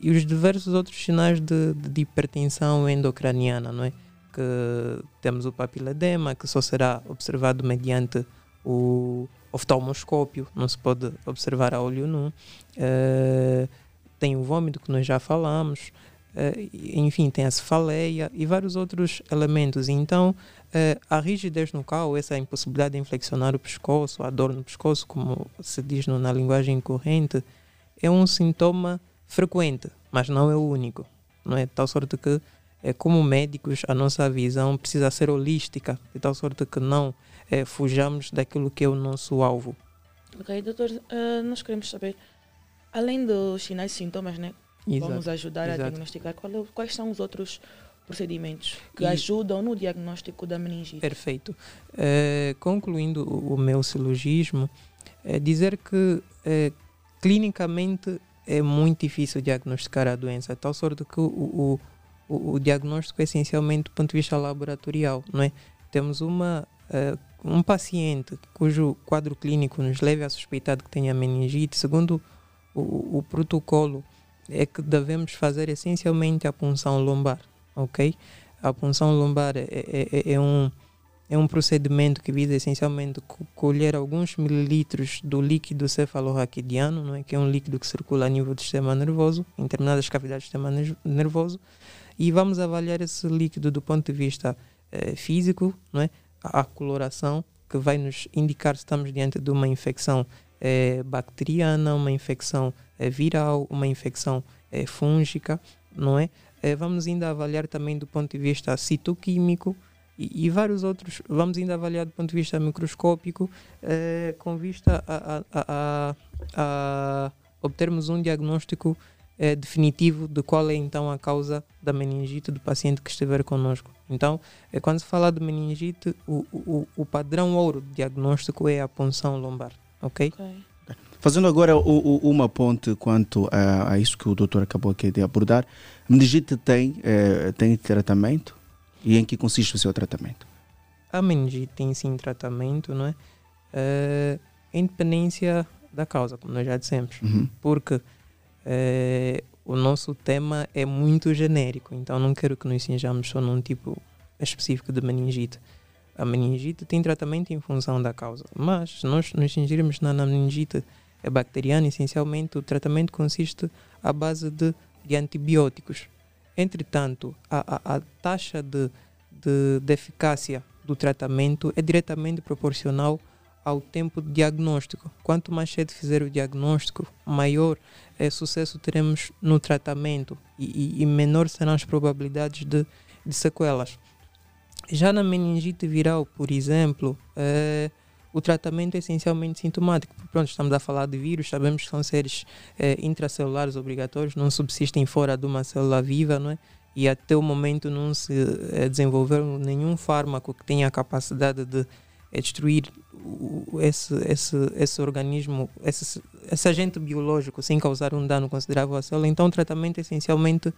e os diversos outros sinais de, de hipertensão endocraniana, não é? Que temos o papiledema, que só será observado mediante o oftalmoscópio, não se pode observar a olho nu. Uh, tem o vômito, que nós já falamos. Uh, enfim, tem a cefaleia e vários outros elementos. Então, uh, a rigidez no cal, essa impossibilidade de inflexionar o pescoço, a dor no pescoço, como se diz no, na linguagem corrente, é um sintoma frequente, mas não é o único. Não é? Tal sorte que, como médicos, a nossa visão precisa ser holística, de tal sorte que não é, fujamos daquilo que é o nosso alvo. Ok, doutor, uh, nós queremos saber, além dos sinais e sintomas, né? Exato, vamos ajudar exato. a diagnosticar qual, é quais são os outros procedimentos que e, ajudam no diagnóstico da meningite. Perfeito. É, concluindo o, meu silogismo, é dizer que é, clinicamente é muito difícil diagnosticar a doença, tal sorte que o, o, o, o diagnóstico é essencialmente do ponto de vista laboratorial, não é? Temos uma uh, um paciente cujo quadro clínico nos leve a suspeitar de que tenha meningite, segundo o, o protocolo, é que devemos fazer essencialmente a punção lombar, ok? A punção lombar é, é, é, é um, é um procedimento que visa essencialmente colher alguns mililitros do líquido cefalorraquidiano, não é? que é um líquido que circula a nível do sistema nervoso, em determinadas cavidades do sistema nervoso, e vamos avaliar esse líquido do ponto de vista eh, físico, não é? A coloração, que vai nos indicar se estamos diante de uma infecção é, bacteriana, uma infecção é, viral, uma infecção é, fúngica, não é? vamos ainda avaliar também do ponto de vista citoquímico e, e, vários outros. Vamos ainda avaliar do ponto de vista microscópico, com vista a, a, a, a obtermos um diagnóstico é, definitivo de qual é então a causa da meningite do paciente que estiver conosco. Então, é, quando se fala de meningite, o, o, o padrão ouro de diagnóstico é a punção lombar, ok? okay. Fazendo agora o, o, uma ponte quanto a, a, isso que o doutor acabou aqui de abordar, a meningite tem, é, tem tratamento e em que consiste o seu tratamento? A meningite tem sim tratamento, não é? é independência da causa, como nós já dissemos, uhum. porque é, o nosso tema é muito genérico, então não quero que nos cinjamos só num tipo específico de meningite. A meningite tem tratamento em função da causa, mas se nós nos cingirmos na meningite bacteriana, essencialmente o tratamento consiste à base de, de antibióticos. Entretanto, a, a, a taxa de, de, de eficácia do tratamento é diretamente proporcional ao tempo de diagnóstico. Quanto mais cedo fizer o diagnóstico, maior é, sucesso teremos no tratamento e, e, e menor serão as probabilidades de, de, sequelas. Já na meningite viral, por exemplo, é, o tratamento é essencialmente sintomático. Pronto, estamos a falar de vírus, sabemos que são seres é, intracelulares obrigatórios, não subsistem fora de uma célula viva, não é? E até o momento não se desenvolveu nenhum fármaco que tenha a capacidade de é destruir esse, esse, esse organismo, esse, esse agente biológico sem causar um dano considerável à célula. Então, o tratamento essencialmente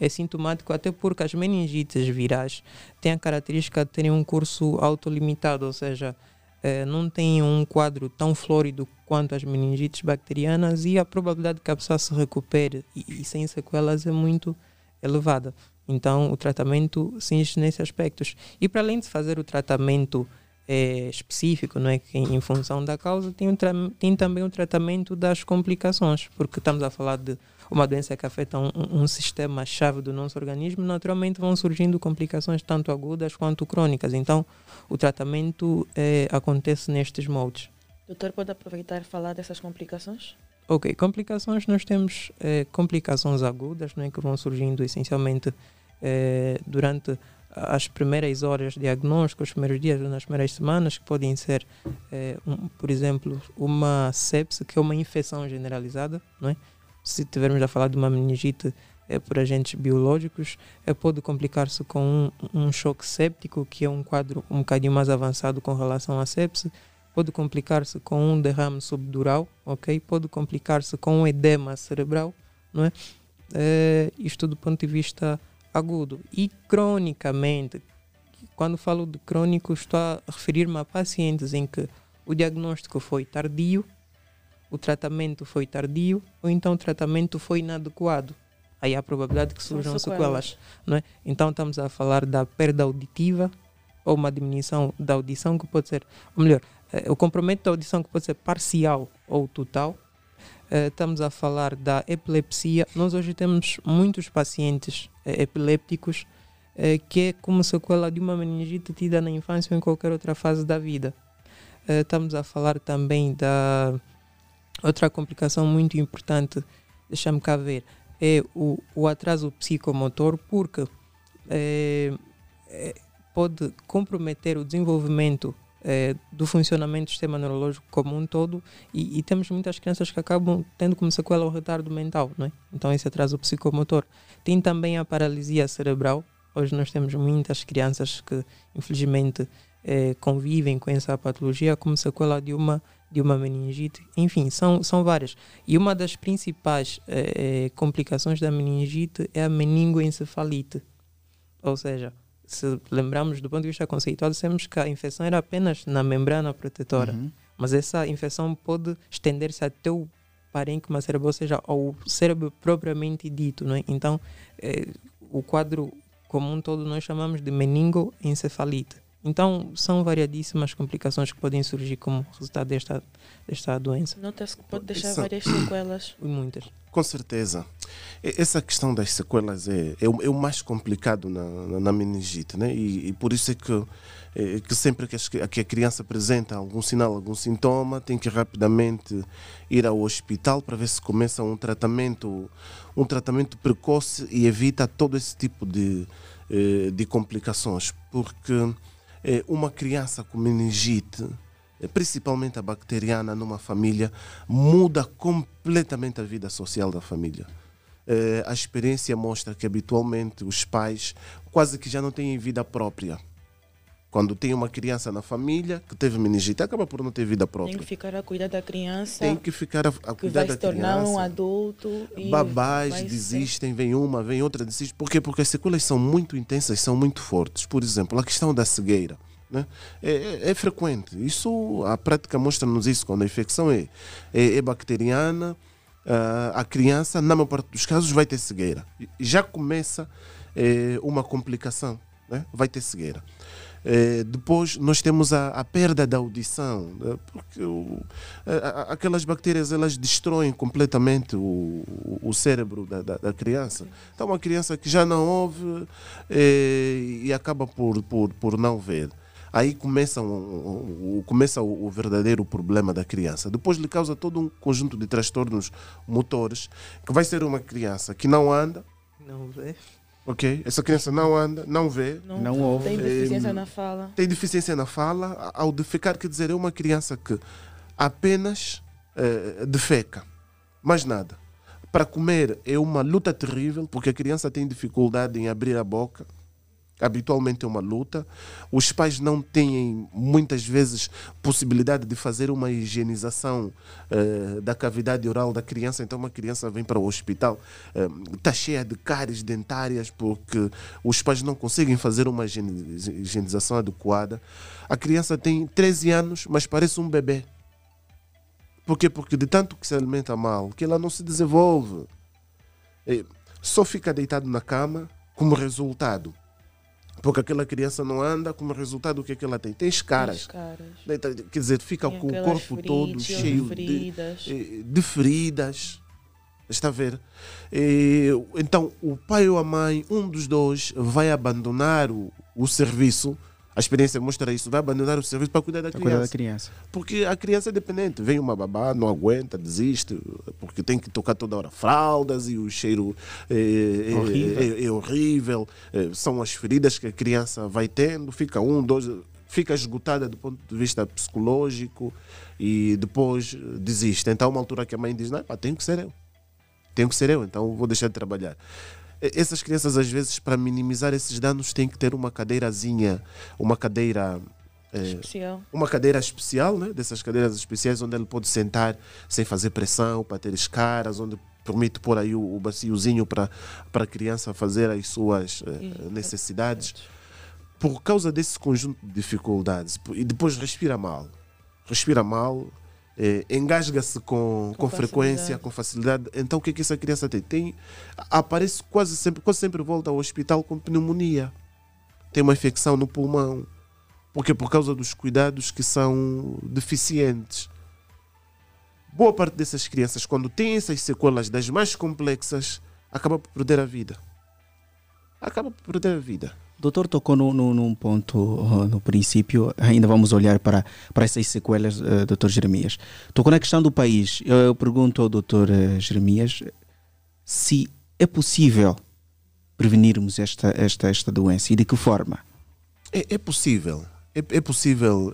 é sintomático, até porque as meningites virais têm a característica de terem um curso autolimitado, ou seja, eh, não têm um quadro tão flórido quanto as meningites bacterianas e a probabilidade que a pessoa se recupere e, e sem sequelas é muito elevada. Então, o tratamento cinge nesses aspectos. E para além de fazer o tratamento é, específico, não é? que em função da causa tem, um tem também o um tratamento das complicações, porque estamos a falar de uma doença que afeta um, um sistema-chave do nosso organismo, naturalmente vão surgindo complicações tanto agudas quanto crônicas. Então, o tratamento é, acontece nestes moldes. Doutor, pode aproveitar e falar dessas complicações? Ok, complicações, nós temos é, complicações agudas, não é, que vão surgindo essencialmente é, durante as primeiras horas de diagnóstico, os primeiros dias, nas primeiras semanas, que podem ser, eh, um, por exemplo, uma sepse, que é uma infecção generalizada, não é? Se tivermos a falar de uma meningite é, por agentes biológicos, é, pode complicar-se com um, um, choque séptico, que é um quadro um bocadinho mais avançado com relação à sepse, pode complicar-se com um derrame subdural, ok? Pode complicar-se com um edema cerebral, não é? é isto do ponto de vista agudo. E cronicamente, quando falo de crônico, estou a referir-me a pacientes em que o diagnóstico foi tardio, o tratamento foi tardio, ou então o tratamento foi inadequado. Aí há a probabilidade que surjam sequelas. Não é? Então estamos a falar da perda auditiva ou uma diminuição da audição que pode ser, ou melhor, eh, o comprometimento da audição que pode ser parcial ou total, eh, estamos a falar da epilepsia. Nós hoje temos muitos pacientes eh, epilépticos eh, que é como sequela de uma meningite tida na infância ou em qualquer outra fase da vida. estamos a falar também da outra complicação muito importante, deixa-me cá ver, é o, o atraso psicomotor, porque pode comprometer o desenvolvimento é, do funcionamento do sistema neurológico como um todo e, e, temos muitas crianças que acabam tendo como sequela o retardo mental, não é? Então esse atraso psicomotor. Tem também a paralisia cerebral. Hoje nós temos muitas crianças que infelizmente é, convivem com essa patologia como sequela de uma de uma meningite. Enfim, são, são várias. E uma das principais é, complicações da meningite é a meningoencefalite. Ou seja, se lembramos do ponto de vista conceitual, dissemos que a infecção era apenas na membrana protetora, uhum. mas essa infecção pode estender-se até o parênquima cerebral, ou seja, ao cérebro propriamente dito. Não é? Então, eh, o quadro como um todo nós chamamos de meningoencefalite. Então, são variadíssimas complicações que podem surgir como resultado desta, desta doença. Nota-se que pode deixar várias sequelas. E muitas. Com certeza. Essa questão das sequelas é, é, o, é o mais complicado na, na, na meningite, né? E, e por isso é que, é que sempre que, as- que a criança apresenta algum sinal, algum sintoma, tem que rapidamente ir ao hospital para ver se começa um tratamento, um tratamento precoce e evita todo esse tipo de, eh, de complicações, porque eh, uma criança com meningite principalmente a bacteriana numa família, muda completamente a vida social da família. Eh, a experiência mostra que habitualmente os pais quase que já não têm vida própria. Quando tem uma criança na família que teve meningite, acaba por não ter vida Tem própria. que ficar a cuidar da criança, Tem que ficar a, a que cuidar vai da se tornar criança. um adulto. Babás vai ser- desistem, vem uma, vem outra, desiste. Por quê? Porque as sequelas são muito intensas, são muito fortes. Por exemplo, a questão da cegueira. Né? É, é- é frequente. Isso, a prática mostra-nos isso. Quando a infecção é, é, é bacteriana, ah, a criança, na maior parte dos casos, vai ter cegueira. Já começa eh, uma complicação, né? vai ter cegueira. Eh, depois nós temos a, a perda da audição, né? porque o- a- aquelas bactérias elas destroem completamente o, o- o cérebro da, da- da criança. Então uma criança que já não ouve eh, e acaba por, por, por não ver. Aí começa, um- um- um- começa o, o verdadeiro problema da criança. Depois lhe causa todo um conjunto de transtornos motores, que vai ser uma criança que não anda, Não vê? ok? Essa criança não anda, não vê, Não, Não ouve. Tem deficiência na fala. tem deficiência na fala, ao defecar, quer dizer, é uma criança que apenas eh, defeca, mais nada. Para comer é uma luta terrível, porque a criança tem dificuldade em abrir a boca. Habitualmente é uma luta. Os pais não têm, muitas vezes, possibilidade de fazer uma higienização eh, da cavidade oral da criança. Então, uma criança vem para o hospital, está cheia de cáries dentárias, porque os pais não conseguem fazer uma higienização adequada. A criança tem 13 anos, mas parece um bebê. Por quê? Porque de tanto que se alimenta mal, que ela não se desenvolve. Eh, Só fica deitado na cama como resultado. Porque aquela criança não anda, como resultado o que é que ela tem? Tem escaras. As caras. Deita- Quer dizer, fica Tem com o corpo todo cheio de, feridas. eh, de feridas. Está a ver? Eh, Então, o pai ou a mãe, um dos dois, vai abandonar o, o serviço. A experiência mostra isso. Vai abandonar o serviço para cuidar da Para criança. cuidar da criança. Porque a criança é dependente. Vem uma babá, não aguenta, desiste, porque tem que tocar toda hora fraldas e o cheiro é, é- Horrível. é- é horrível. É, são as feridas que a criança vai tendo, fica um, dois, fica esgotada do ponto de vista psicológico e depois desiste. Então, uma altura que a mãe diz: Não, pá, tenho que ser eu. Tenho que ser eu, então vou deixar de trabalhar. Essas crianças, às vezes, para minimizar esses danos, têm que ter uma cadeirazinha, uma cadeira. Especial. uma cadeira especial, né? dessas cadeiras especiais onde ele pode sentar sem fazer pressão, para ter escaras, onde permite pôr aí o, o baciozinho para a criança fazer as suas eh, necessidades. Por causa desse conjunto de dificuldades, e depois respira mal, respira mal, eh, engasga-se com, com, Com frequência, com facilidade. Então o que é que essa criança tem? tem aparece quase sempre, quase sempre volta ao hospital com pneumonia. Tem uma infecção no pulmão. Porque por causa dos cuidados que são deficientes. Boa parte dessas crianças, quando têm essas sequelas das mais complexas, acaba por perder a vida. Acaba por perder a vida. Doutor tocou no, no, num ponto uh, no princípio, ainda vamos olhar para, para essas sequelas, uh, doutor Jeremias. Tocou na questão do país. Eu, eu pergunto ao doutor uh, Jeremias se é possível prevenirmos esta, esta, esta doença e de que forma. É, é possível. É, é possível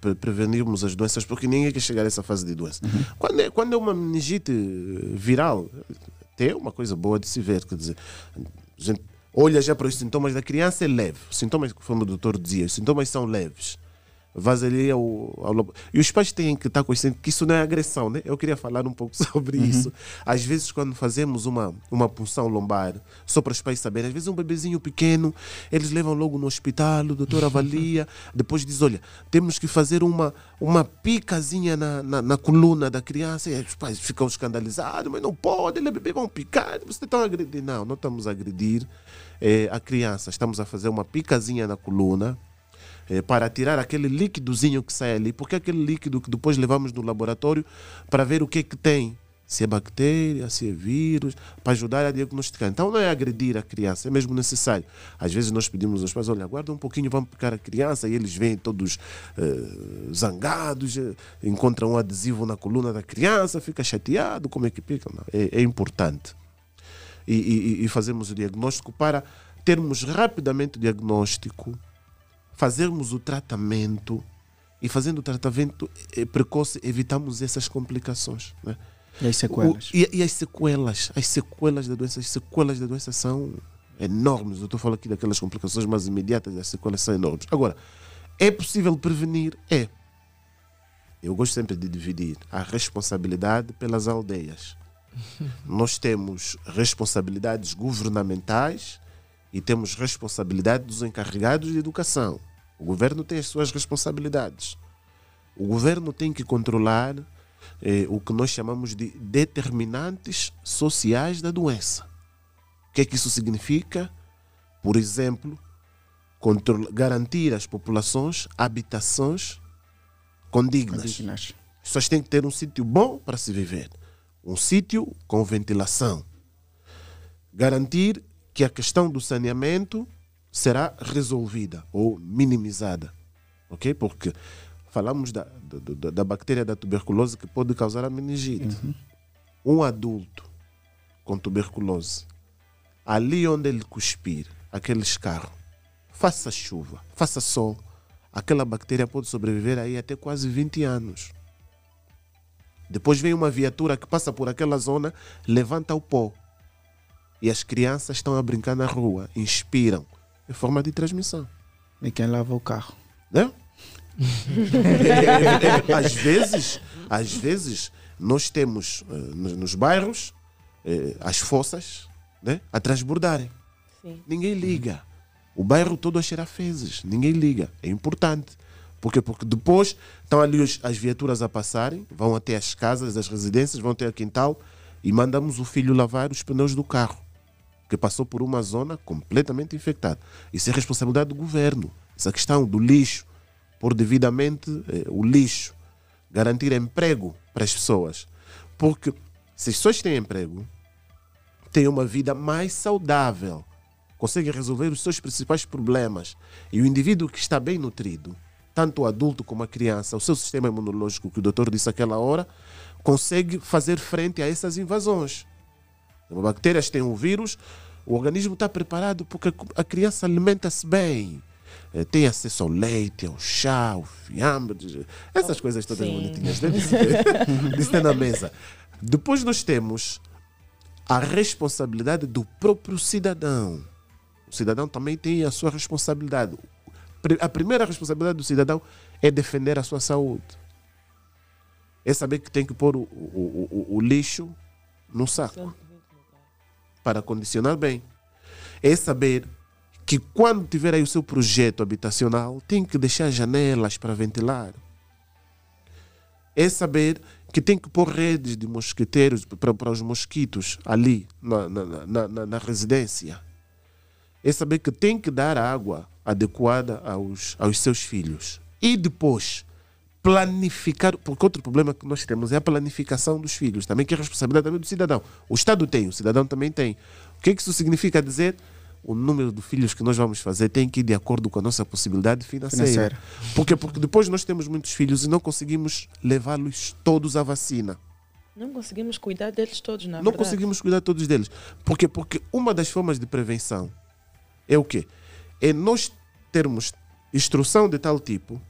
pre- prevenirmos as doenças porque ninguém quer chegar a essa fase de doença. Quando, é, quando é uma meningite viral, até é uma coisa boa de se ver. Quer dizer, a gente olha já para os sintomas da criança, é leve. Os sintomas, conforme o doutor dizia, os sintomas são leves. Vas ali ao, ao. E os pais têm que estar conscientes que isso não é agressão, né? Eu queria falar um pouco [laughs] sobre isso. Às vezes, quando fazemos uma, uma punção lombar, só para os pais saberem, às vezes um bebezinho pequeno, eles levam logo no hospital, o doutor avalia, [laughs] depois diz: olha, temos que fazer uma, uma picazinha na, na, na coluna da criança. E os pais ficam escandalizados, mas não pode, ele é bebê, vão picar, vocês estão a agredir. Não, não estamos a agredir eh, a criança, estamos a fazer uma picazinha na coluna eh, para tirar aquele líquidozinho que sai ali, porque é aquele líquido que depois levamos no laboratório para ver o que é que tem. Se é bactéria, se é vírus, para ajudar a diagnosticar. Então não é agredir a criança, é mesmo necessário. Às vezes nós pedimos aos pais, olha, aguarda um pouquinho, vamos picar a criança, e eles vêm todos uh, zangados, uh, encontram um adesivo na coluna da criança, fica chateado, como é que pica? Não, é, é importante. E, e, e fazermos o diagnóstico para termos rapidamente o diagnóstico, fazermos o tratamento e fazendo o tratamento eh, precoce evitamos essas complicações. Né? E as sequelas? O, e, e, as sequelas, as sequelas da doença, as sequelas da doença são enormes. Eu estou falando aqui daquelas complicações mais imediatas, as sequelas são enormes. Agora, é possível prevenir? É. Eu gosto sempre de dividir a responsabilidade pelas aldeias. Nós temos responsabilidades governamentais e temos responsabilidade dos encarregados de educação. O governo tem as suas responsabilidades. O governo tem que controlar eh, o que nós chamamos de determinantes sociais da doença. O que é que isso significa? Por exemplo, garantir às populações habitações condignas. condignas. As pessoas têm que ter um sítio bom para se viver, um sítio com ventilação. Garantir que a questão do saneamento será resolvida ou minimizada. Ok? Porque falamos da, da, da, bactéria da tuberculose que pode causar a meningite. Uhum. Um adulto com tuberculose, ali onde ele cuspir aquele escarro, faça chuva, faça sol, aquela bactéria pode sobreviver aí até quase 20 anos. Depois vem uma viatura que passa por aquela zona, levanta o pó. E as crianças estão a brincar na rua, inspiram. É forma de transmissão. E quem lava o carro? Né? [laughs] às vezes, às vezes, nós temos uh, nos, bairros uh, as fossas né, a transbordarem. Sim. Ninguém liga. O bairro todo a cheirar fezes. Ninguém liga. É importante. Por quê? Porque depois estão ali os, as viaturas a passarem, vão até as casas, as residências, vão até o quintal e mandamos o filho lavar os pneus do carro, que passou por uma zona completamente infectada. Isso é responsabilidade do governo. Essa questão do lixo, por devidamente eh, o lixo, garantir emprego para as pessoas. Porque se as pessoas têm emprego, têm uma vida mais saudável, conseguem resolver os seus principais problemas. E o indivíduo que está bem nutrido, tanto o adulto como a criança, o seu sistema imunológico, que o doutor disse aquela hora, consegue fazer frente a essas invasões. As bactérias têm um vírus, o organismo está preparado porque a criança alimenta-se bem. Eh, tem acesso ao leite, ao chá, ao fiambre, essas coisas todas Sim. bonitinhas. Né? [laughs] Tem na mesa. Depois nós temos a responsabilidade do próprio cidadão. O cidadão também tem a sua responsabilidade. A primeira responsabilidade do cidadão é defender a sua saúde. É saber que tem que pôr o, o, o, o lixo no saco para condicionar bem. É saber que quando tiver aí o seu projeto habitacional, tem que deixar janelas para ventilar. É saber que tem que pôr redes de mosquiteiros para, os mosquitos ali na, na, na, na, residência. É saber que tem que dar água adequada aos, aos seus filhos. E depois, planificar, porque outro problema que nós temos é a planificação dos filhos, também que é responsabilidade também do cidadão. O Estado tem, o cidadão também tem. O que, é que isso significa dizer? o número de filhos que nós vamos fazer tem que ir de acordo com a nossa possibilidade financeira. financeira. Porque, porque depois nós temos muitos filhos e não conseguimos levá-los todos à vacina. Não conseguimos cuidar deles todos, na Não verdade. conseguimos cuidar todos deles. Porque, porque uma das formas de prevenção é o quê? É nós termos instrução de tal tipo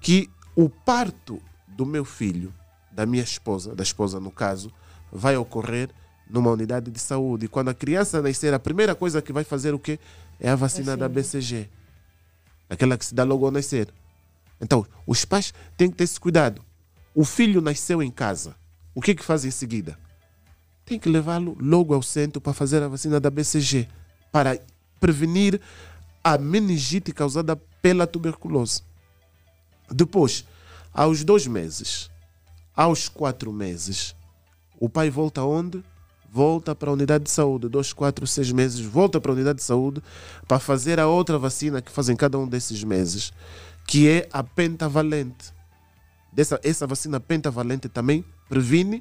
que o parto do meu filho, da minha esposa, da esposa no caso, vai ocorrer numa unidade de saúde. E quando a criança nascer, a primeira coisa que vai fazer o quê? É a vacina é da BCG. Aquela que se dá logo ao nascer. Então, os pais têm que ter esse cuidado. O filho nasceu em casa. O que é que faz em seguida? Tem que levá-lo logo ao centro para fazer a vacina da BCG, para prevenir a meningite causada pela tuberculose. Depois, aos dois meses, aos quatro meses, o pai volta onde? volta para a unidade de saúde, dois, quatro, seis meses, volta para a unidade de saúde para fazer a outra vacina que fazem cada um desses meses, que é a pentavalente. Dessa, essa vacina pentavalente também previne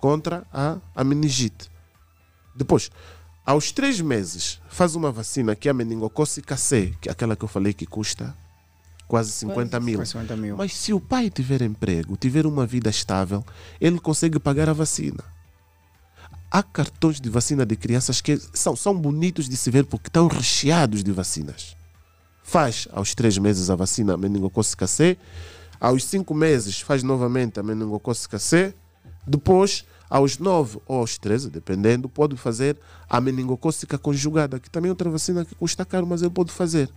contra a, a meningite. Depois, aos três meses, faz uma vacina que é a meningocócica C, que é aquela que eu falei que custa quase 50 mil. Quase 50 mil. Mas se o pai tiver emprego, tiver uma vida estável, ele consegue pagar a vacina. Há cartões de vacina de crianças que são, são bonitos de se ver porque estão recheados de vacinas. Faz aos três meses a vacina meningocócica C, aos cinco meses faz novamente a meningocócica C, depois aos 9 ou aos 13, dependendo, pode fazer a meningocócica conjugada, que também é outra vacina que custa caro, mas ele pode fazer.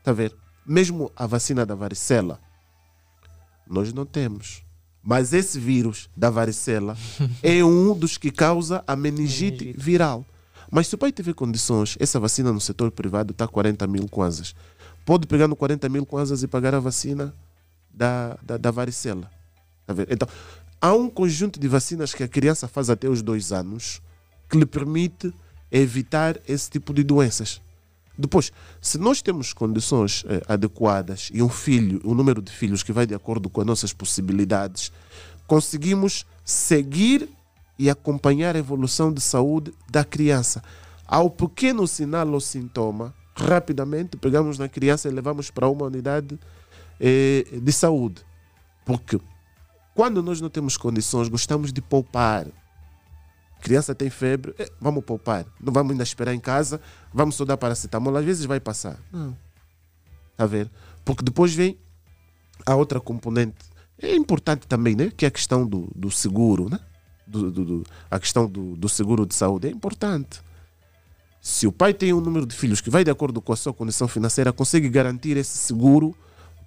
Está a ver? Mesmo a vacina da varicela, nós não temos. Mas esse vírus da varicela [laughs] é um dos que causa a meningite viral. Mas se o pai tiver condições, essa vacina no setor privado está 40 mil kwanzas. Pode pegar no 40 mil kwanzas e pagar a vacina da, da, da varicela. Tá vendo? Então, há um conjunto de vacinas que a criança faz até os dois anos que lhe permite evitar esse tipo de doenças. Depois, se nós temos condições eh, adequadas e um filho, um número de filhos que vai de acordo com as nossas possibilidades, conseguimos seguir e acompanhar a evolução de saúde da criança. Ao pequeno sinal ou sintoma, rapidamente pegamos na criança e levamos para uma unidade eh, de saúde. Porque quando nós não temos condições, gostamos de poupar. Criança tem febre, eh, vamos poupar. Não vamos ainda esperar em casa, vamos só dar paracetamol. Às vezes vai passar. Não. Está a ver? Porque depois vem a outra componente. É importante também, né? Que é a questão do, do seguro, né? Do, do- do- a questão do, do seguro de saúde é importante. Se o pai tem um número de filhos que vai de acordo com a sua condição financeira, consegue garantir esse seguro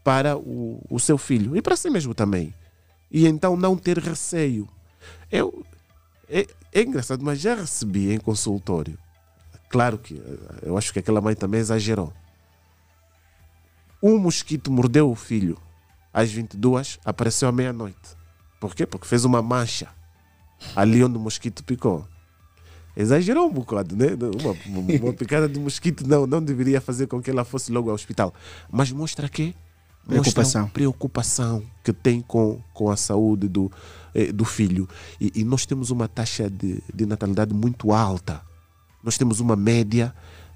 para o, o seu filho e para si mesmo também. E então não ter receio. Eu, é, é engraçado, mas já recebi em consultório. Claro que eu acho que aquela mãe também exagerou. Um mosquito mordeu o filho às 22, apareceu à meia-noite. Por quê? Porque fez uma mancha ali onde o mosquito picou. Exagerou um bocado, né? Uma, uma picada de mosquito não, não deveria fazer com que ela fosse logo ao hospital. Mas mostra que Preocupação. preocupação que tem com, com a saúde do, eh, do filho. E, e nós temos uma taxa de, de natalidade muito alta. Nós temos uma média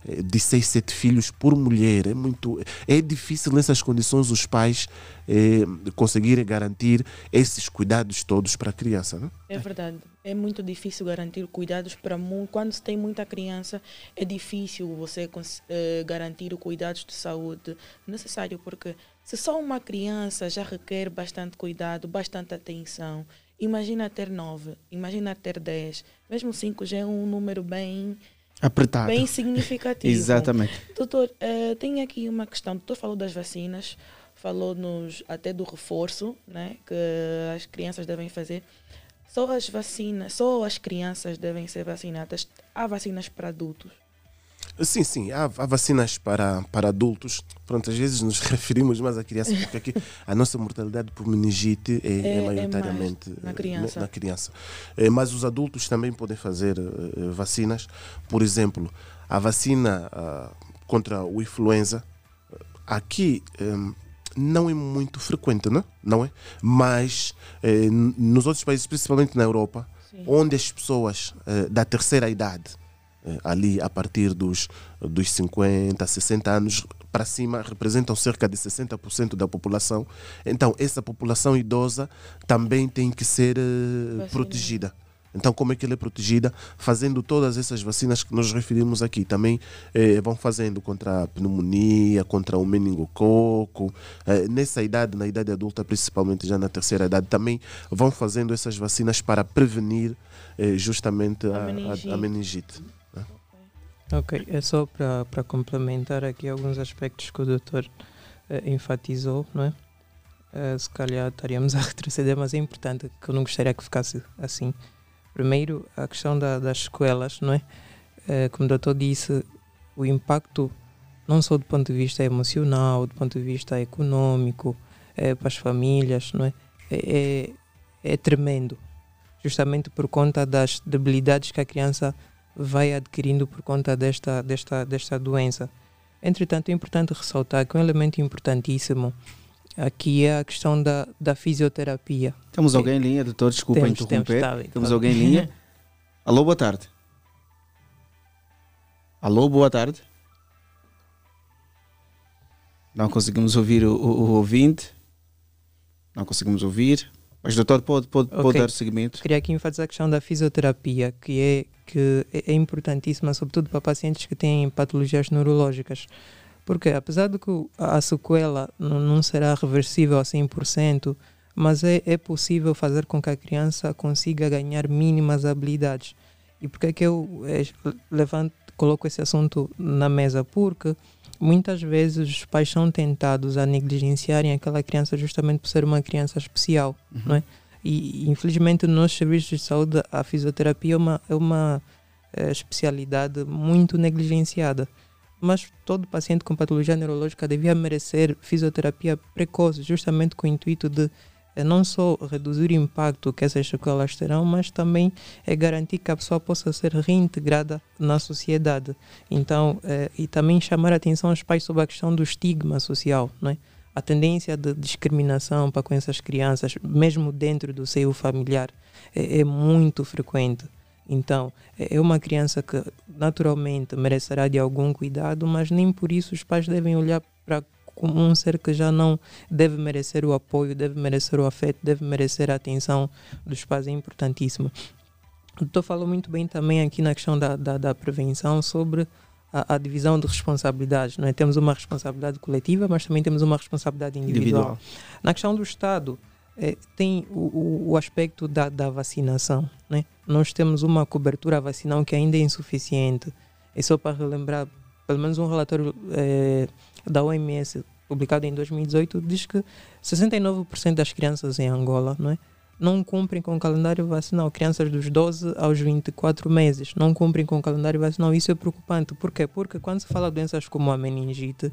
eh, de 6, 7 filhos por mulher. É, muito, é difícil nessas condições os pais eh, conseguirem garantir esses cuidados todos para a criança. Né? É verdade. É muito difícil garantir cuidados para quando se tem muita criança. É difícil você cons- eh, garantir cuidados de saúde necessário porque se só uma criança já requer bastante cuidado, bastante atenção. Imagina ter nove, imagina ter dez, mesmo cinco já é um número bem, Apertado. bem [laughs] significativo. Exatamente. Doutor, eh, tem aqui uma questão. O doutor falou das vacinas, falou-nos até do reforço né, que as crianças devem fazer. Só as vacinas, só as crianças devem ser vacinadas. Há vacinas para adultos. Sim, sim, há, há vacinas para, para adultos. Pronto, às vezes nos [laughs] referimos mais à criança, porque aqui a nossa mortalidade por meningite é, É- é é maioritariamente mais na criança. na criança. Eh, Mas os adultos também podem fazer eh, vacinas. Por exemplo, a vacina ah, contra o influenza, aqui eh, não é muito frequente, não, não é? Mas eh, nos outros países, principalmente na Europa, Sim. onde as pessoas eh, da terceira idade, eh, ali a partir dos, dos 50, 60 anos para cima, representam cerca de 60% da população. Então, essa população idosa também tem que ser eh, protegida. Então, como é que ela é protegida? Fazendo todas essas vacinas que nós referimos aqui. Também eh, vão fazendo contra a pneumonia, contra o meningococo. Eh, nessa idade, na idade adulta, principalmente já na terceira idade, também vão fazendo essas vacinas para prevenir eh, justamente A a, a- meningite. a meningite. Ok, é só para para complementar aqui alguns aspectos que o doutor eh, enfatizou, não é? Eh, se calhar estaríamos [laughs] a retroceder, mas é importante que eu não gostaria que ficasse assim. Primeiro, a questão da- das escolas, não é? Eh, como o doutor disse, o impacto não só do ponto de vista emocional, do ponto de vista econômico, eh, para as famílias, não é? É, é, é tremendo. justamente por conta das debilidades que a criança vai adquirindo por conta desta, desta, desta doença. Entretanto, é importante ressaltar que um elemento importantíssimo aqui é a questão da, da fisioterapia. Temos alguém em linha, doutor? Desculpa Temos, interromper. temos, tá bem, Temos tá alguém em linha? [laughs] Alô, boa tarde. Alô, boa tarde. Não conseguimos ouvir o, o- o ouvinte. Não conseguimos ouvir. Mas, doutor, pode, pode, pode Ok. dar seguimento? Queria aqui enfatizar a questão da fisioterapia, que é, que é importantíssima, sobretudo para pacientes que têm patologias neurológicas. Porque, apesar de que a sequela não, será reversível a 100%, mas é, é possível fazer com que a criança consiga ganhar mínimas habilidades. E por que é que eu eh, levanto, coloco esse assunto na mesa? Porque muitas vezes os pais são tentados a negligenciarem aquela criança justamente por ser uma criança especial, não é? E infelizmente nos serviços de saúde a fisioterapia é uma, é uma eh, especialidade muito negligenciada. Mas todo paciente com patologia neurológica devia merecer fisioterapia precoce, justamente com o intuito de eh, não só reduzir o impacto que essas sequelas terão, mas também é garantir que a pessoa possa ser reintegrada na sociedade. Então, eh, e também chamar a atenção aos pais sobre a questão do estigma social, não é? a tendência de discriminação para com essas crianças, mesmo dentro do seio familiar, é, é muito frequente. Então, é uma criança que naturalmente merecerá de algum cuidado, mas nem por isso os pais devem olhar para como um ser que já não deve merecer o apoio, deve merecer o afeto, deve merecer a atenção dos pais. É importantíssimo. O doutor falou muito bem também aqui na questão da, da, da prevenção sobre a, a divisão de responsabilidades. Não é? Temos uma responsabilidade coletiva, mas também temos uma responsabilidade individual. Individual. Na questão do Estado, eh, tem o, o, o aspecto da, da vacinação. Né? Nós temos uma cobertura vacinal que ainda é insuficiente. E só para relembrar, pelo menos um relatório eh, da OMS publicado em 2018 diz que 69% das crianças em Angola não, é? não cumprem com o calendário vacinal. Crianças dos 12 aos 24 meses não cumprem com o calendário vacinal. Isso é preocupante. Por quê? Porque quando se fala de doenças como a meningite,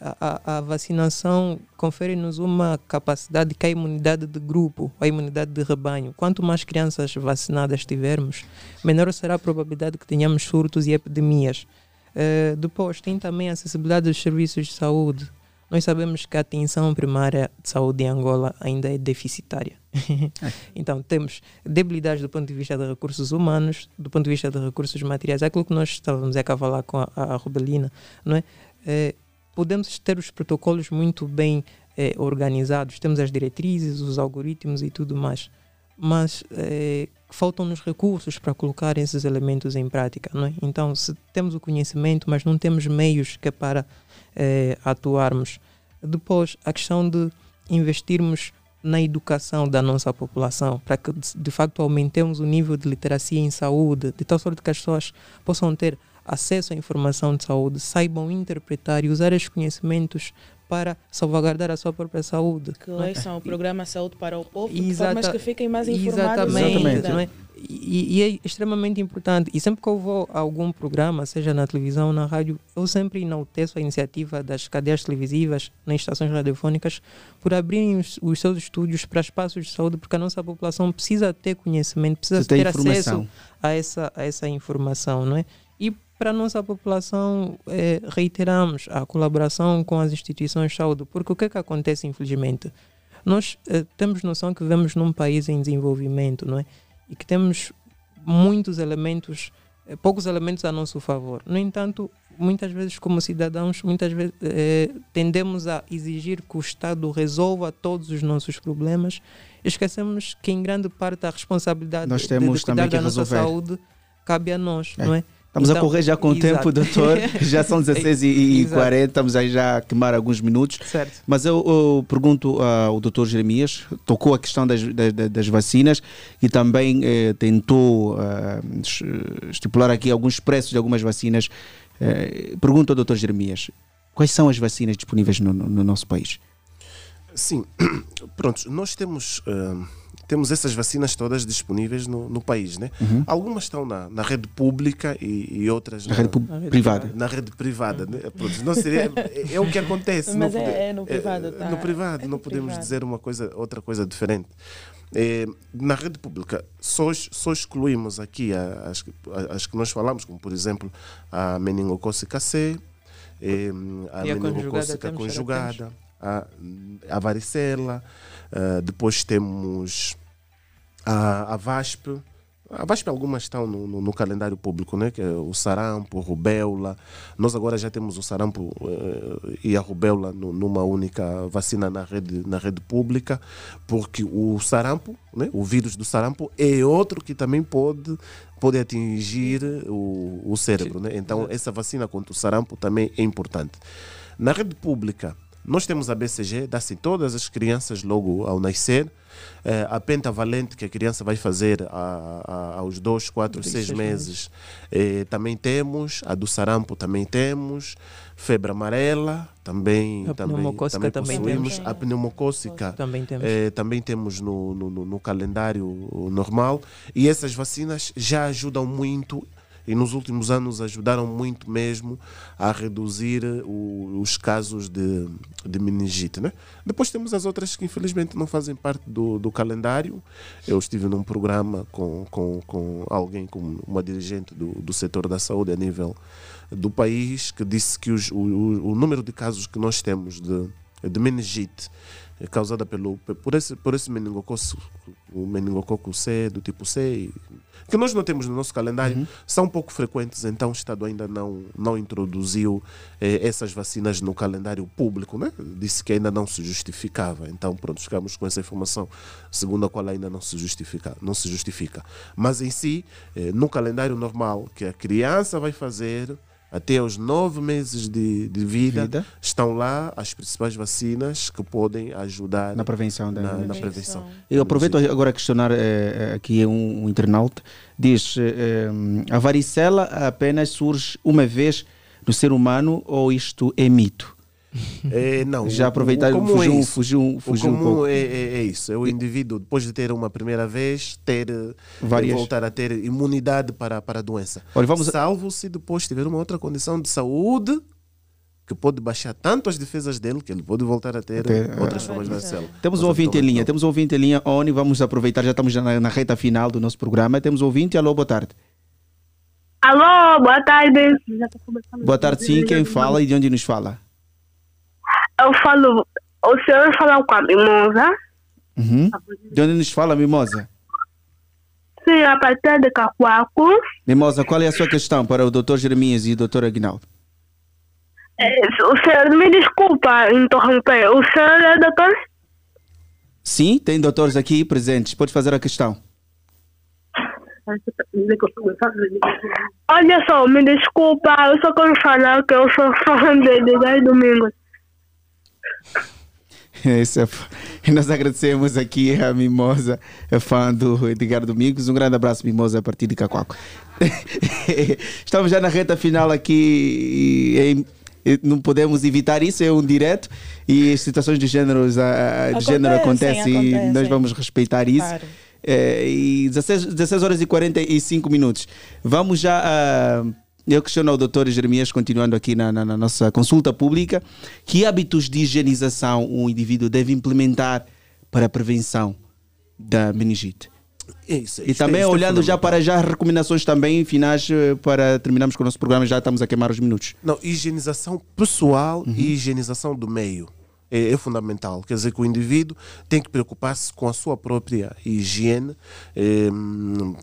a, a- a vacinação confere-nos uma capacidade que é a imunidade de grupo, a imunidade de rebanho. Quanto mais crianças vacinadas tivermos, menor será a probabilidade que tenhamos surtos e epidemias. Eh, depois, tem também a acessibilidade dos serviços de saúde. Nós sabemos que a atenção primária de saúde em Angola ainda é deficitária. [laughs] então, temos debilidades do ponto de vista de recursos humanos, do ponto de vista de recursos materiais. Aquilo que nós estávamos a falar com a, a Rubelina, não é? Eh, podemos ter os protocolos muito bem eh, organizados, temos as diretrizes, os algoritmos e tudo mais, mas eh, faltam-nos recursos para colocar esses elementos em prática. Não é? Então, se temos o conhecimento, mas não temos meios que é para eh, atuarmos. Depois, a questão de investirmos na educação da nossa população, para que de- facto aumentemos o nível de literacia em saúde, de tal sorte que as pessoas possam ter acesso à informação de saúde, saibam interpretar e usar esses conhecimentos para salvaguardar a sua própria saúde. Que é? ouçam o programa Saúde para o Povo, de Exata- formas que fiquem mais informados. Exatamente. Exatamente. não é? E, e é extremamente importante. E sempre que eu vou a algum programa, seja na televisão ou na rádio, eu sempre enalteço a iniciativa das cadeias televisivas, nas estações radiofônicas, por abrirem os, os seus estúdios para espaços de saúde, porque a nossa população precisa ter conhecimento, precisa Você ter acesso a essa, a essa informação, não é? Para a nossa população, eh, reiteramos a colaboração com as instituições de saúde, porque o que é que acontece, infelizmente? Nós eh, temos noção que vivemos num país em desenvolvimento, não é? E que temos muitos elementos, eh, poucos elementos a nosso favor. No entanto, muitas vezes, como cidadãos, muitas vezes eh, tendemos a exigir que o Estado resolva todos os nossos problemas esquecemos que, em grande parte, a responsabilidade de- de, cuidar da nossa saúde cabe a nós, É. não é? Estamos a Então, correr já com o exato. tempo, doutor. [laughs] Já são 16 e, e Exato. 40, estamos aí já a queimar alguns minutos. Certo. Mas eu, eu pergunto ao doutor Jeremias, tocou a questão das, das, das vacinas e também eh, tentou ah, es- estipular aqui alguns preços de algumas vacinas. Eh, pergunto ao doutor Jeremias, quais são as vacinas disponíveis no, no- no nosso país? Sim, [coughs] pronto, nós temos, ah, temos essas vacinas todas disponíveis no, no país, né? Uhum. Algumas estão na, na rede pública e, e outras Na rede Na rede privada. na rede privada. Né? Pronto, não seria, é, é o que acontece. Mas não é- pode- é no privado, tá? no privado, É não podemos privado. dizer uma coisa, outra coisa diferente. É, na rede pública, só, só excluímos aqui as, as que nós falamos, como por exemplo a meningocócica C, é, a, a meningocócica conjugada conjugada, a, a varicela, ah, depois temos a, a VASP. A VASP algumas estão no, no- no calendário público, né? que é o sarampo, rubéola. Nós agora já temos o sarampo eh, e a rubéola no- numa única vacina na rede, na rede pública, porque o sarampo, né? o vírus do sarampo, é outro que também pode, pode atingir o, o cérebro. Né? Então, essa vacina contra o sarampo também é importante. Na rede pública, nós temos a BCG, dá-se em todas as crianças logo ao nascer. Eh, a pentavalente que a criança vai fazer a- a- aos 2, 4, Dois, 6 seis meses, eh, também temos. A do sarampo também temos. Febre amarela também, A também, pneumocócica também possuímos. temos. A pneumocócica Também temos. eh, também temos no, no- no calendário normal. E essas vacinas já ajudam muito e nos últimos anos ajudaram muito mesmo a reduzir o- os casos de, de meningite. Né? Depois temos as outras que infelizmente não fazem parte do, do calendário. Eu estive num programa com, com, com alguém, com uma dirigente do, do setor da saúde a nível do país, que disse que os- o, o- número de casos que nós temos de, de meningite causada pelo, por esse, por esse meningococo, o meningococo C, do tipo C, que nós não temos no nosso calendário, são pouco frequentes, então o Estado ainda não, não introduziu eh, essas vacinas no calendário público, né? disse que ainda não se justificava, então pronto, ficamos com essa informação, segundo a qual ainda não se justifica. Não se justifica. Mas em si, eh, no calendário normal que a criança vai fazer até aos nove meses de, de vida, Vida. estão lá as principais vacinas que podem ajudar Na prevenção da na, na Prevenção. prevenção. Eu aproveito agora a questionar eh, eh, aqui um, um internauta. Diz: eh, a varicela apenas surge uma vez no ser humano ou isto é mito? É, não, Já aproveitar, fugiu, é fugiu, fugiu um comum pouco. é, é- é isso. É o indivíduo, depois de ter uma primeira vez, ter eh, Várias. voltar a ter imunidade para, para a doença. Olha, vamos- Salvo se depois tiver uma outra condição de saúde que pode baixar tanto as defesas dele que ele pode voltar a ter Ter, outras eh, formas da varicela. célula. Temos um ouvinte em linha, temos um ouvinte em linha, Oni, vamos aproveitar, já estamos na, na reta final do nosso programa. Temos um ouvinte, alô, boa tarde. Alô, boa tarde. Boa tarde, sim, quem fala e de onde nos fala? Eu falo. O senhor fala com a mimosa? Uhum. De onde nos fala, Mimosa? Sim, a partir de Cacoaco. Mimosa, qual é a sua questão para o Dr. Jeremias e o Dr. Aguinaldo? Eh, O senhor me desculpa interromper. O senhor é doutor? Sim, tem doutores aqui presentes. Pode fazer a questão. Olha só, me desculpa. Eu só quero falar que eu sou fã de Edgar Domingos. [laughs] É e [laughs] nós agradecemos aqui a Mimosa, fã do Edgar Domingos. Um grande abraço, Mimosa, a partir de Cacoaco. [laughs] Estamos já na reta final aqui e, não podemos evitar isso, é um direto e situações de, géneros, ah, de género Acontecem, acontecem e acontecem. nós vamos respeitar isso. Claro. É, e 16, 16 horas e 45 minutos. Vamos já. a eu questiono ao doutor Jeremias, continuando aqui na, na- na nossa consulta pública, que hábitos de higienização um indivíduo deve implementar para a prevenção da meningite? É isso, E é- também é olhando já fundamental. para já recomendações também finais eh, para terminarmos com o nosso programa, já estamos a queimar os minutos. Não, higienização pessoal Uhum. e higienização do meio é, é fundamental. Quer dizer que o indivíduo tem que preocupar-se com a sua própria higiene. É, hum,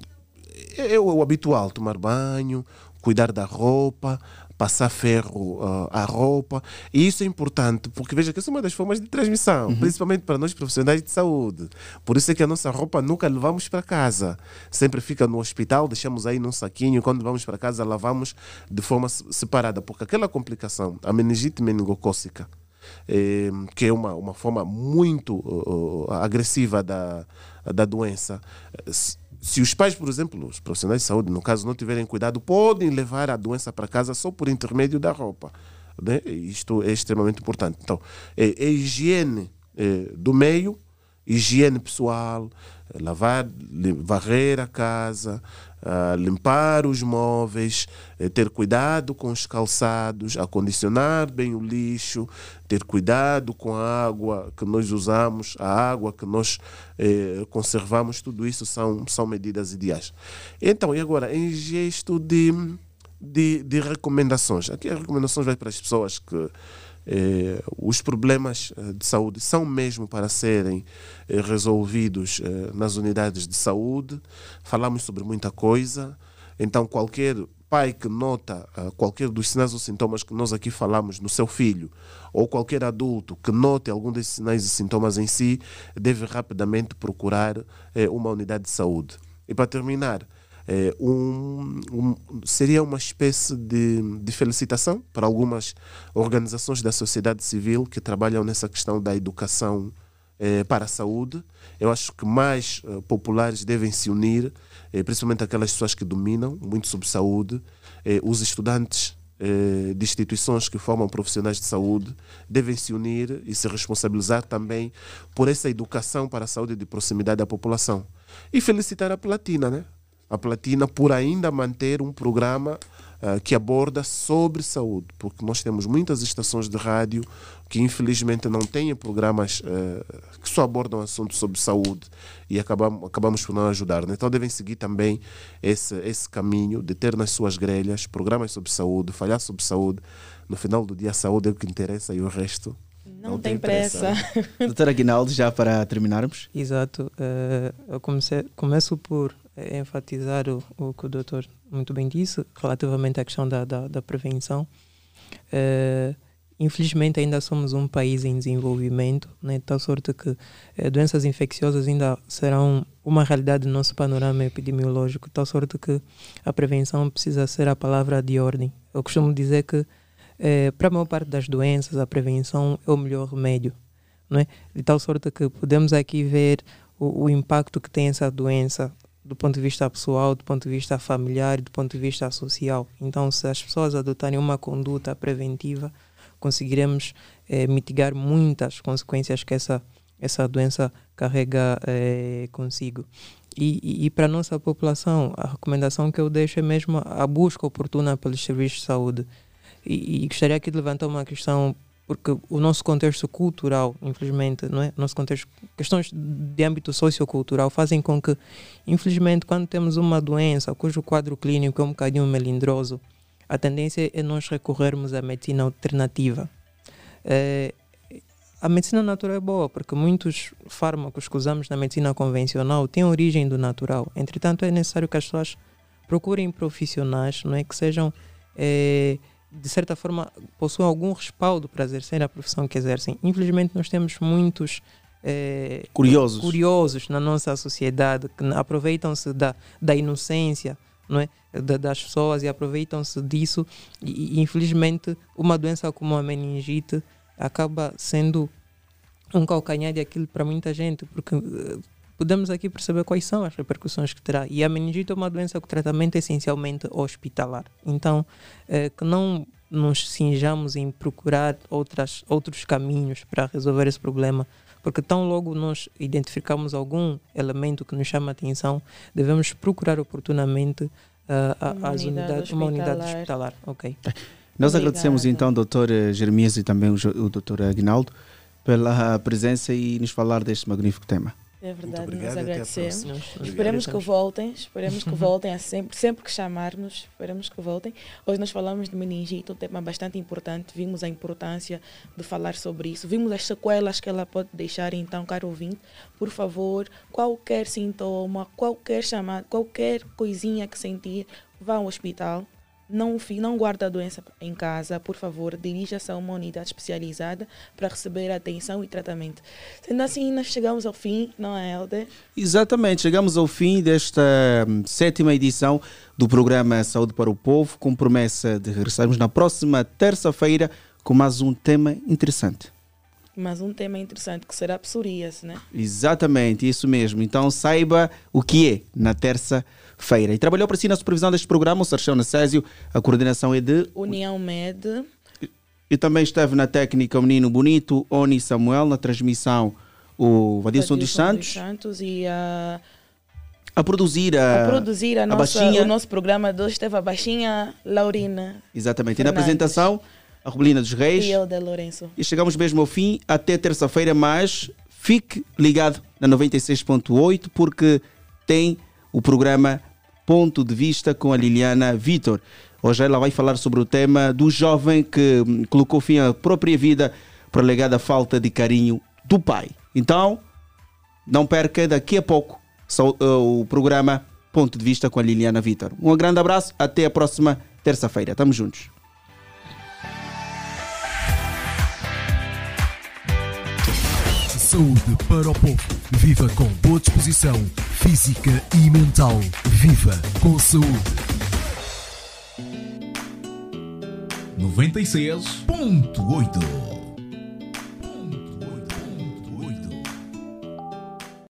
é o habitual, tomar banho, cuidar da roupa, passar ferro ah, à roupa. E isso é importante, porque veja que essa é uma das formas de transmissão, principalmente para nós profissionais de saúde. Por isso é que a nossa roupa nunca levamos para casa. Sempre fica no hospital, deixamos aí num saquinho, e quando vamos para casa lavamos de forma se- separada, porque aquela complicação, a meningite meningocócica, eh, que é uma, uma forma muito uh, uh, agressiva da, da doença. Se, os pais, por exemplo, os profissionais de saúde, no caso, não tiverem cuidado, podem levar a doença para casa só por intermédio da roupa. Né? Isto é extremamente importante. Então, é, é higiene eh, do meio higiene pessoal, lavar, varrer a casa, limpar os móveis, eh, ter cuidado com os calçados, acondicionar bem o lixo, ter cuidado com a água que nós usamos, a água que nós eh, conservamos, tudo isso são, são medidas ideais. Então, e agora, em gesto de, de, de recomendações, aqui as recomendações vai para as pessoas que eh, os problemas eh, de saúde são mesmo para serem eh, resolvidos eh, nas unidades de saúde. Falamos sobre muita coisa, então qualquer pai que nota qualquer dos sinais ou sintomas que nós aqui falamos no seu filho, ou qualquer adulto que note algum desses sinais e sintomas em si, deve rapidamente procurar uma unidade de saúde. E para terminar, é, um, um, seria uma espécie de, de felicitação para algumas organizações da sociedade civil que trabalham nessa questão da educação é, para a saúde. Eu acho que mais uh, populares devem se unir, é, principalmente aquelas pessoas que dominam muito sobre saúde, os estudantes de instituições que formam profissionais de saúde devem se unir e se responsabilizar também por essa educação para a saúde de proximidade da população. E felicitar a Platina, né? A Platina por ainda manter um programa uh, que aborda sobre saúde, porque nós temos muitas estações de rádio que infelizmente não têm programas uh, que só abordam assuntos sobre saúde e acabamos, acabamos por não ajudar. Né? Então devem seguir também esse, esse caminho de ter nas suas grelhas programas sobre saúde, falhar sobre saúde. No final do dia, a saúde é o que interessa e o resto não, não tem, tem pressa. pressa. Doutora Aguinaldo, já para terminarmos? Exato. Uh, eu comecei, começo por enfatizar o, o que o doutor muito bem disse relativamente à questão da, da, da prevenção. Uh, infelizmente ainda somos um país em desenvolvimento, né, de tal sorte que uh, doenças infecciosas ainda serão uma realidade no nosso panorama epidemiológico, de tal sorte que a prevenção precisa ser a palavra de ordem. Eu costumo dizer que uh, para a maior parte das doenças a prevenção é o melhor remédio, não é? de tal sorte que podemos aqui ver o, o impacto que tem essa doença do ponto de vista pessoal, do ponto de vista familiar, do ponto de vista social. Então, se as pessoas adotarem uma conduta preventiva, conseguiremos eh, mitigar muitas consequências que essa, essa doença carrega eh, consigo. E, e, e para a nossa população, a recomendação que eu deixo é mesmo a busca oportuna pelos serviços de saúde. E, e gostaria aqui de levantar uma questão porque o nosso contexto cultural, infelizmente, não é? Nosso contexto, questões de âmbito sociocultural fazem com que, infelizmente, quando temos uma doença cujo quadro clínico é um bocadinho melindroso, a tendência é nós recorrermos à medicina alternativa. É, a medicina natural é boa, porque muitos fármacos que usamos na medicina convencional têm origem do natural. Entretanto, é necessário que as pessoas procurem profissionais não é, que sejam é, de certa forma, possuem algum respaldo para exercer a profissão que exercem. Infelizmente, nós temos muitos é, curiosos. curiosos na nossa sociedade que aproveitam-se da, da inocência não é? Da, das pessoas e aproveitam-se disso. E, e, infelizmente, uma doença como a meningite acaba sendo um calcanhar de aquilo para muita gente, porque eh, podemos aqui perceber quais são as repercussões que terá. E a meningite é uma doença com tratamento essencialmente hospitalar. Então, é, que não nos cinjamos em procurar outras, outros caminhos para resolver esse problema, porque tão logo nós identificamos algum elemento que nos chama a atenção, devemos procurar oportunamente uh, a, as unidades, uma unidade hospitalar. Ok. Nós Obrigada. agradecemos então ao Dr. Jeremias e também o Dr. Aguinaldo pela presença e nos falar deste magnífico tema. É verdade, obrigado, nós agradecemos. Esperemos que voltem, esperemos que [laughs] voltem a sempre, sempre que chamarmos, esperemos que voltem. Hoje nós falamos de meningite, um tema bastante importante, vimos a importância de falar sobre isso, vimos as sequelas que ela pode deixar, então, caro ouvinte, por favor, qualquer sintoma, qualquer chamada, qualquer coisinha que sentir, vá ao hospital, não, não guarde a doença em casa, por favor, dirija-se a uma unidade especializada para receber atenção e tratamento. Sendo assim, nós chegamos ao fim, não é, Helder? Exatamente, chegamos ao fim desta hum, sétima edição do programa Saúde para o Povo, com promessa de regressarmos na próxima terça-feira com mais um tema interessante. Mais um tema interessante que será psoríase, né? Exatamente, isso mesmo. Então saiba o que é na terça-feira feira. E trabalhou para si na supervisão deste programa o Sarchão Nacésio, a coordenação é de... União Med. E também esteve na técnica o menino bonito Oni Samuel, na transmissão o Vadilson dos Santos Santos e a, a produzir a, a produzir a a nossa, baixinha. o nosso programa de hoje teve a baixinha Laurina Exatamente. E na Fernandes. apresentação, a Rubelina dos Reis. e eu de Lourenço. E chegamos mesmo ao fim, até terça-feira, mas fique ligado na 96.8 porque tem o programa Ponto de Vista com a Liliana Vitor. Hoje ela vai falar sobre o tema do jovem que hum, colocou fim à própria vida por alegada falta de carinho do pai. Então, não perca daqui a pouco eh, o programa Ponto de Vista com a Liliana Vitor. Um grande abraço, até a próxima terça-feira. Estamos juntos. Saúde para o povo. Viva com boa disposição física e mental. Viva com saúde. 96.8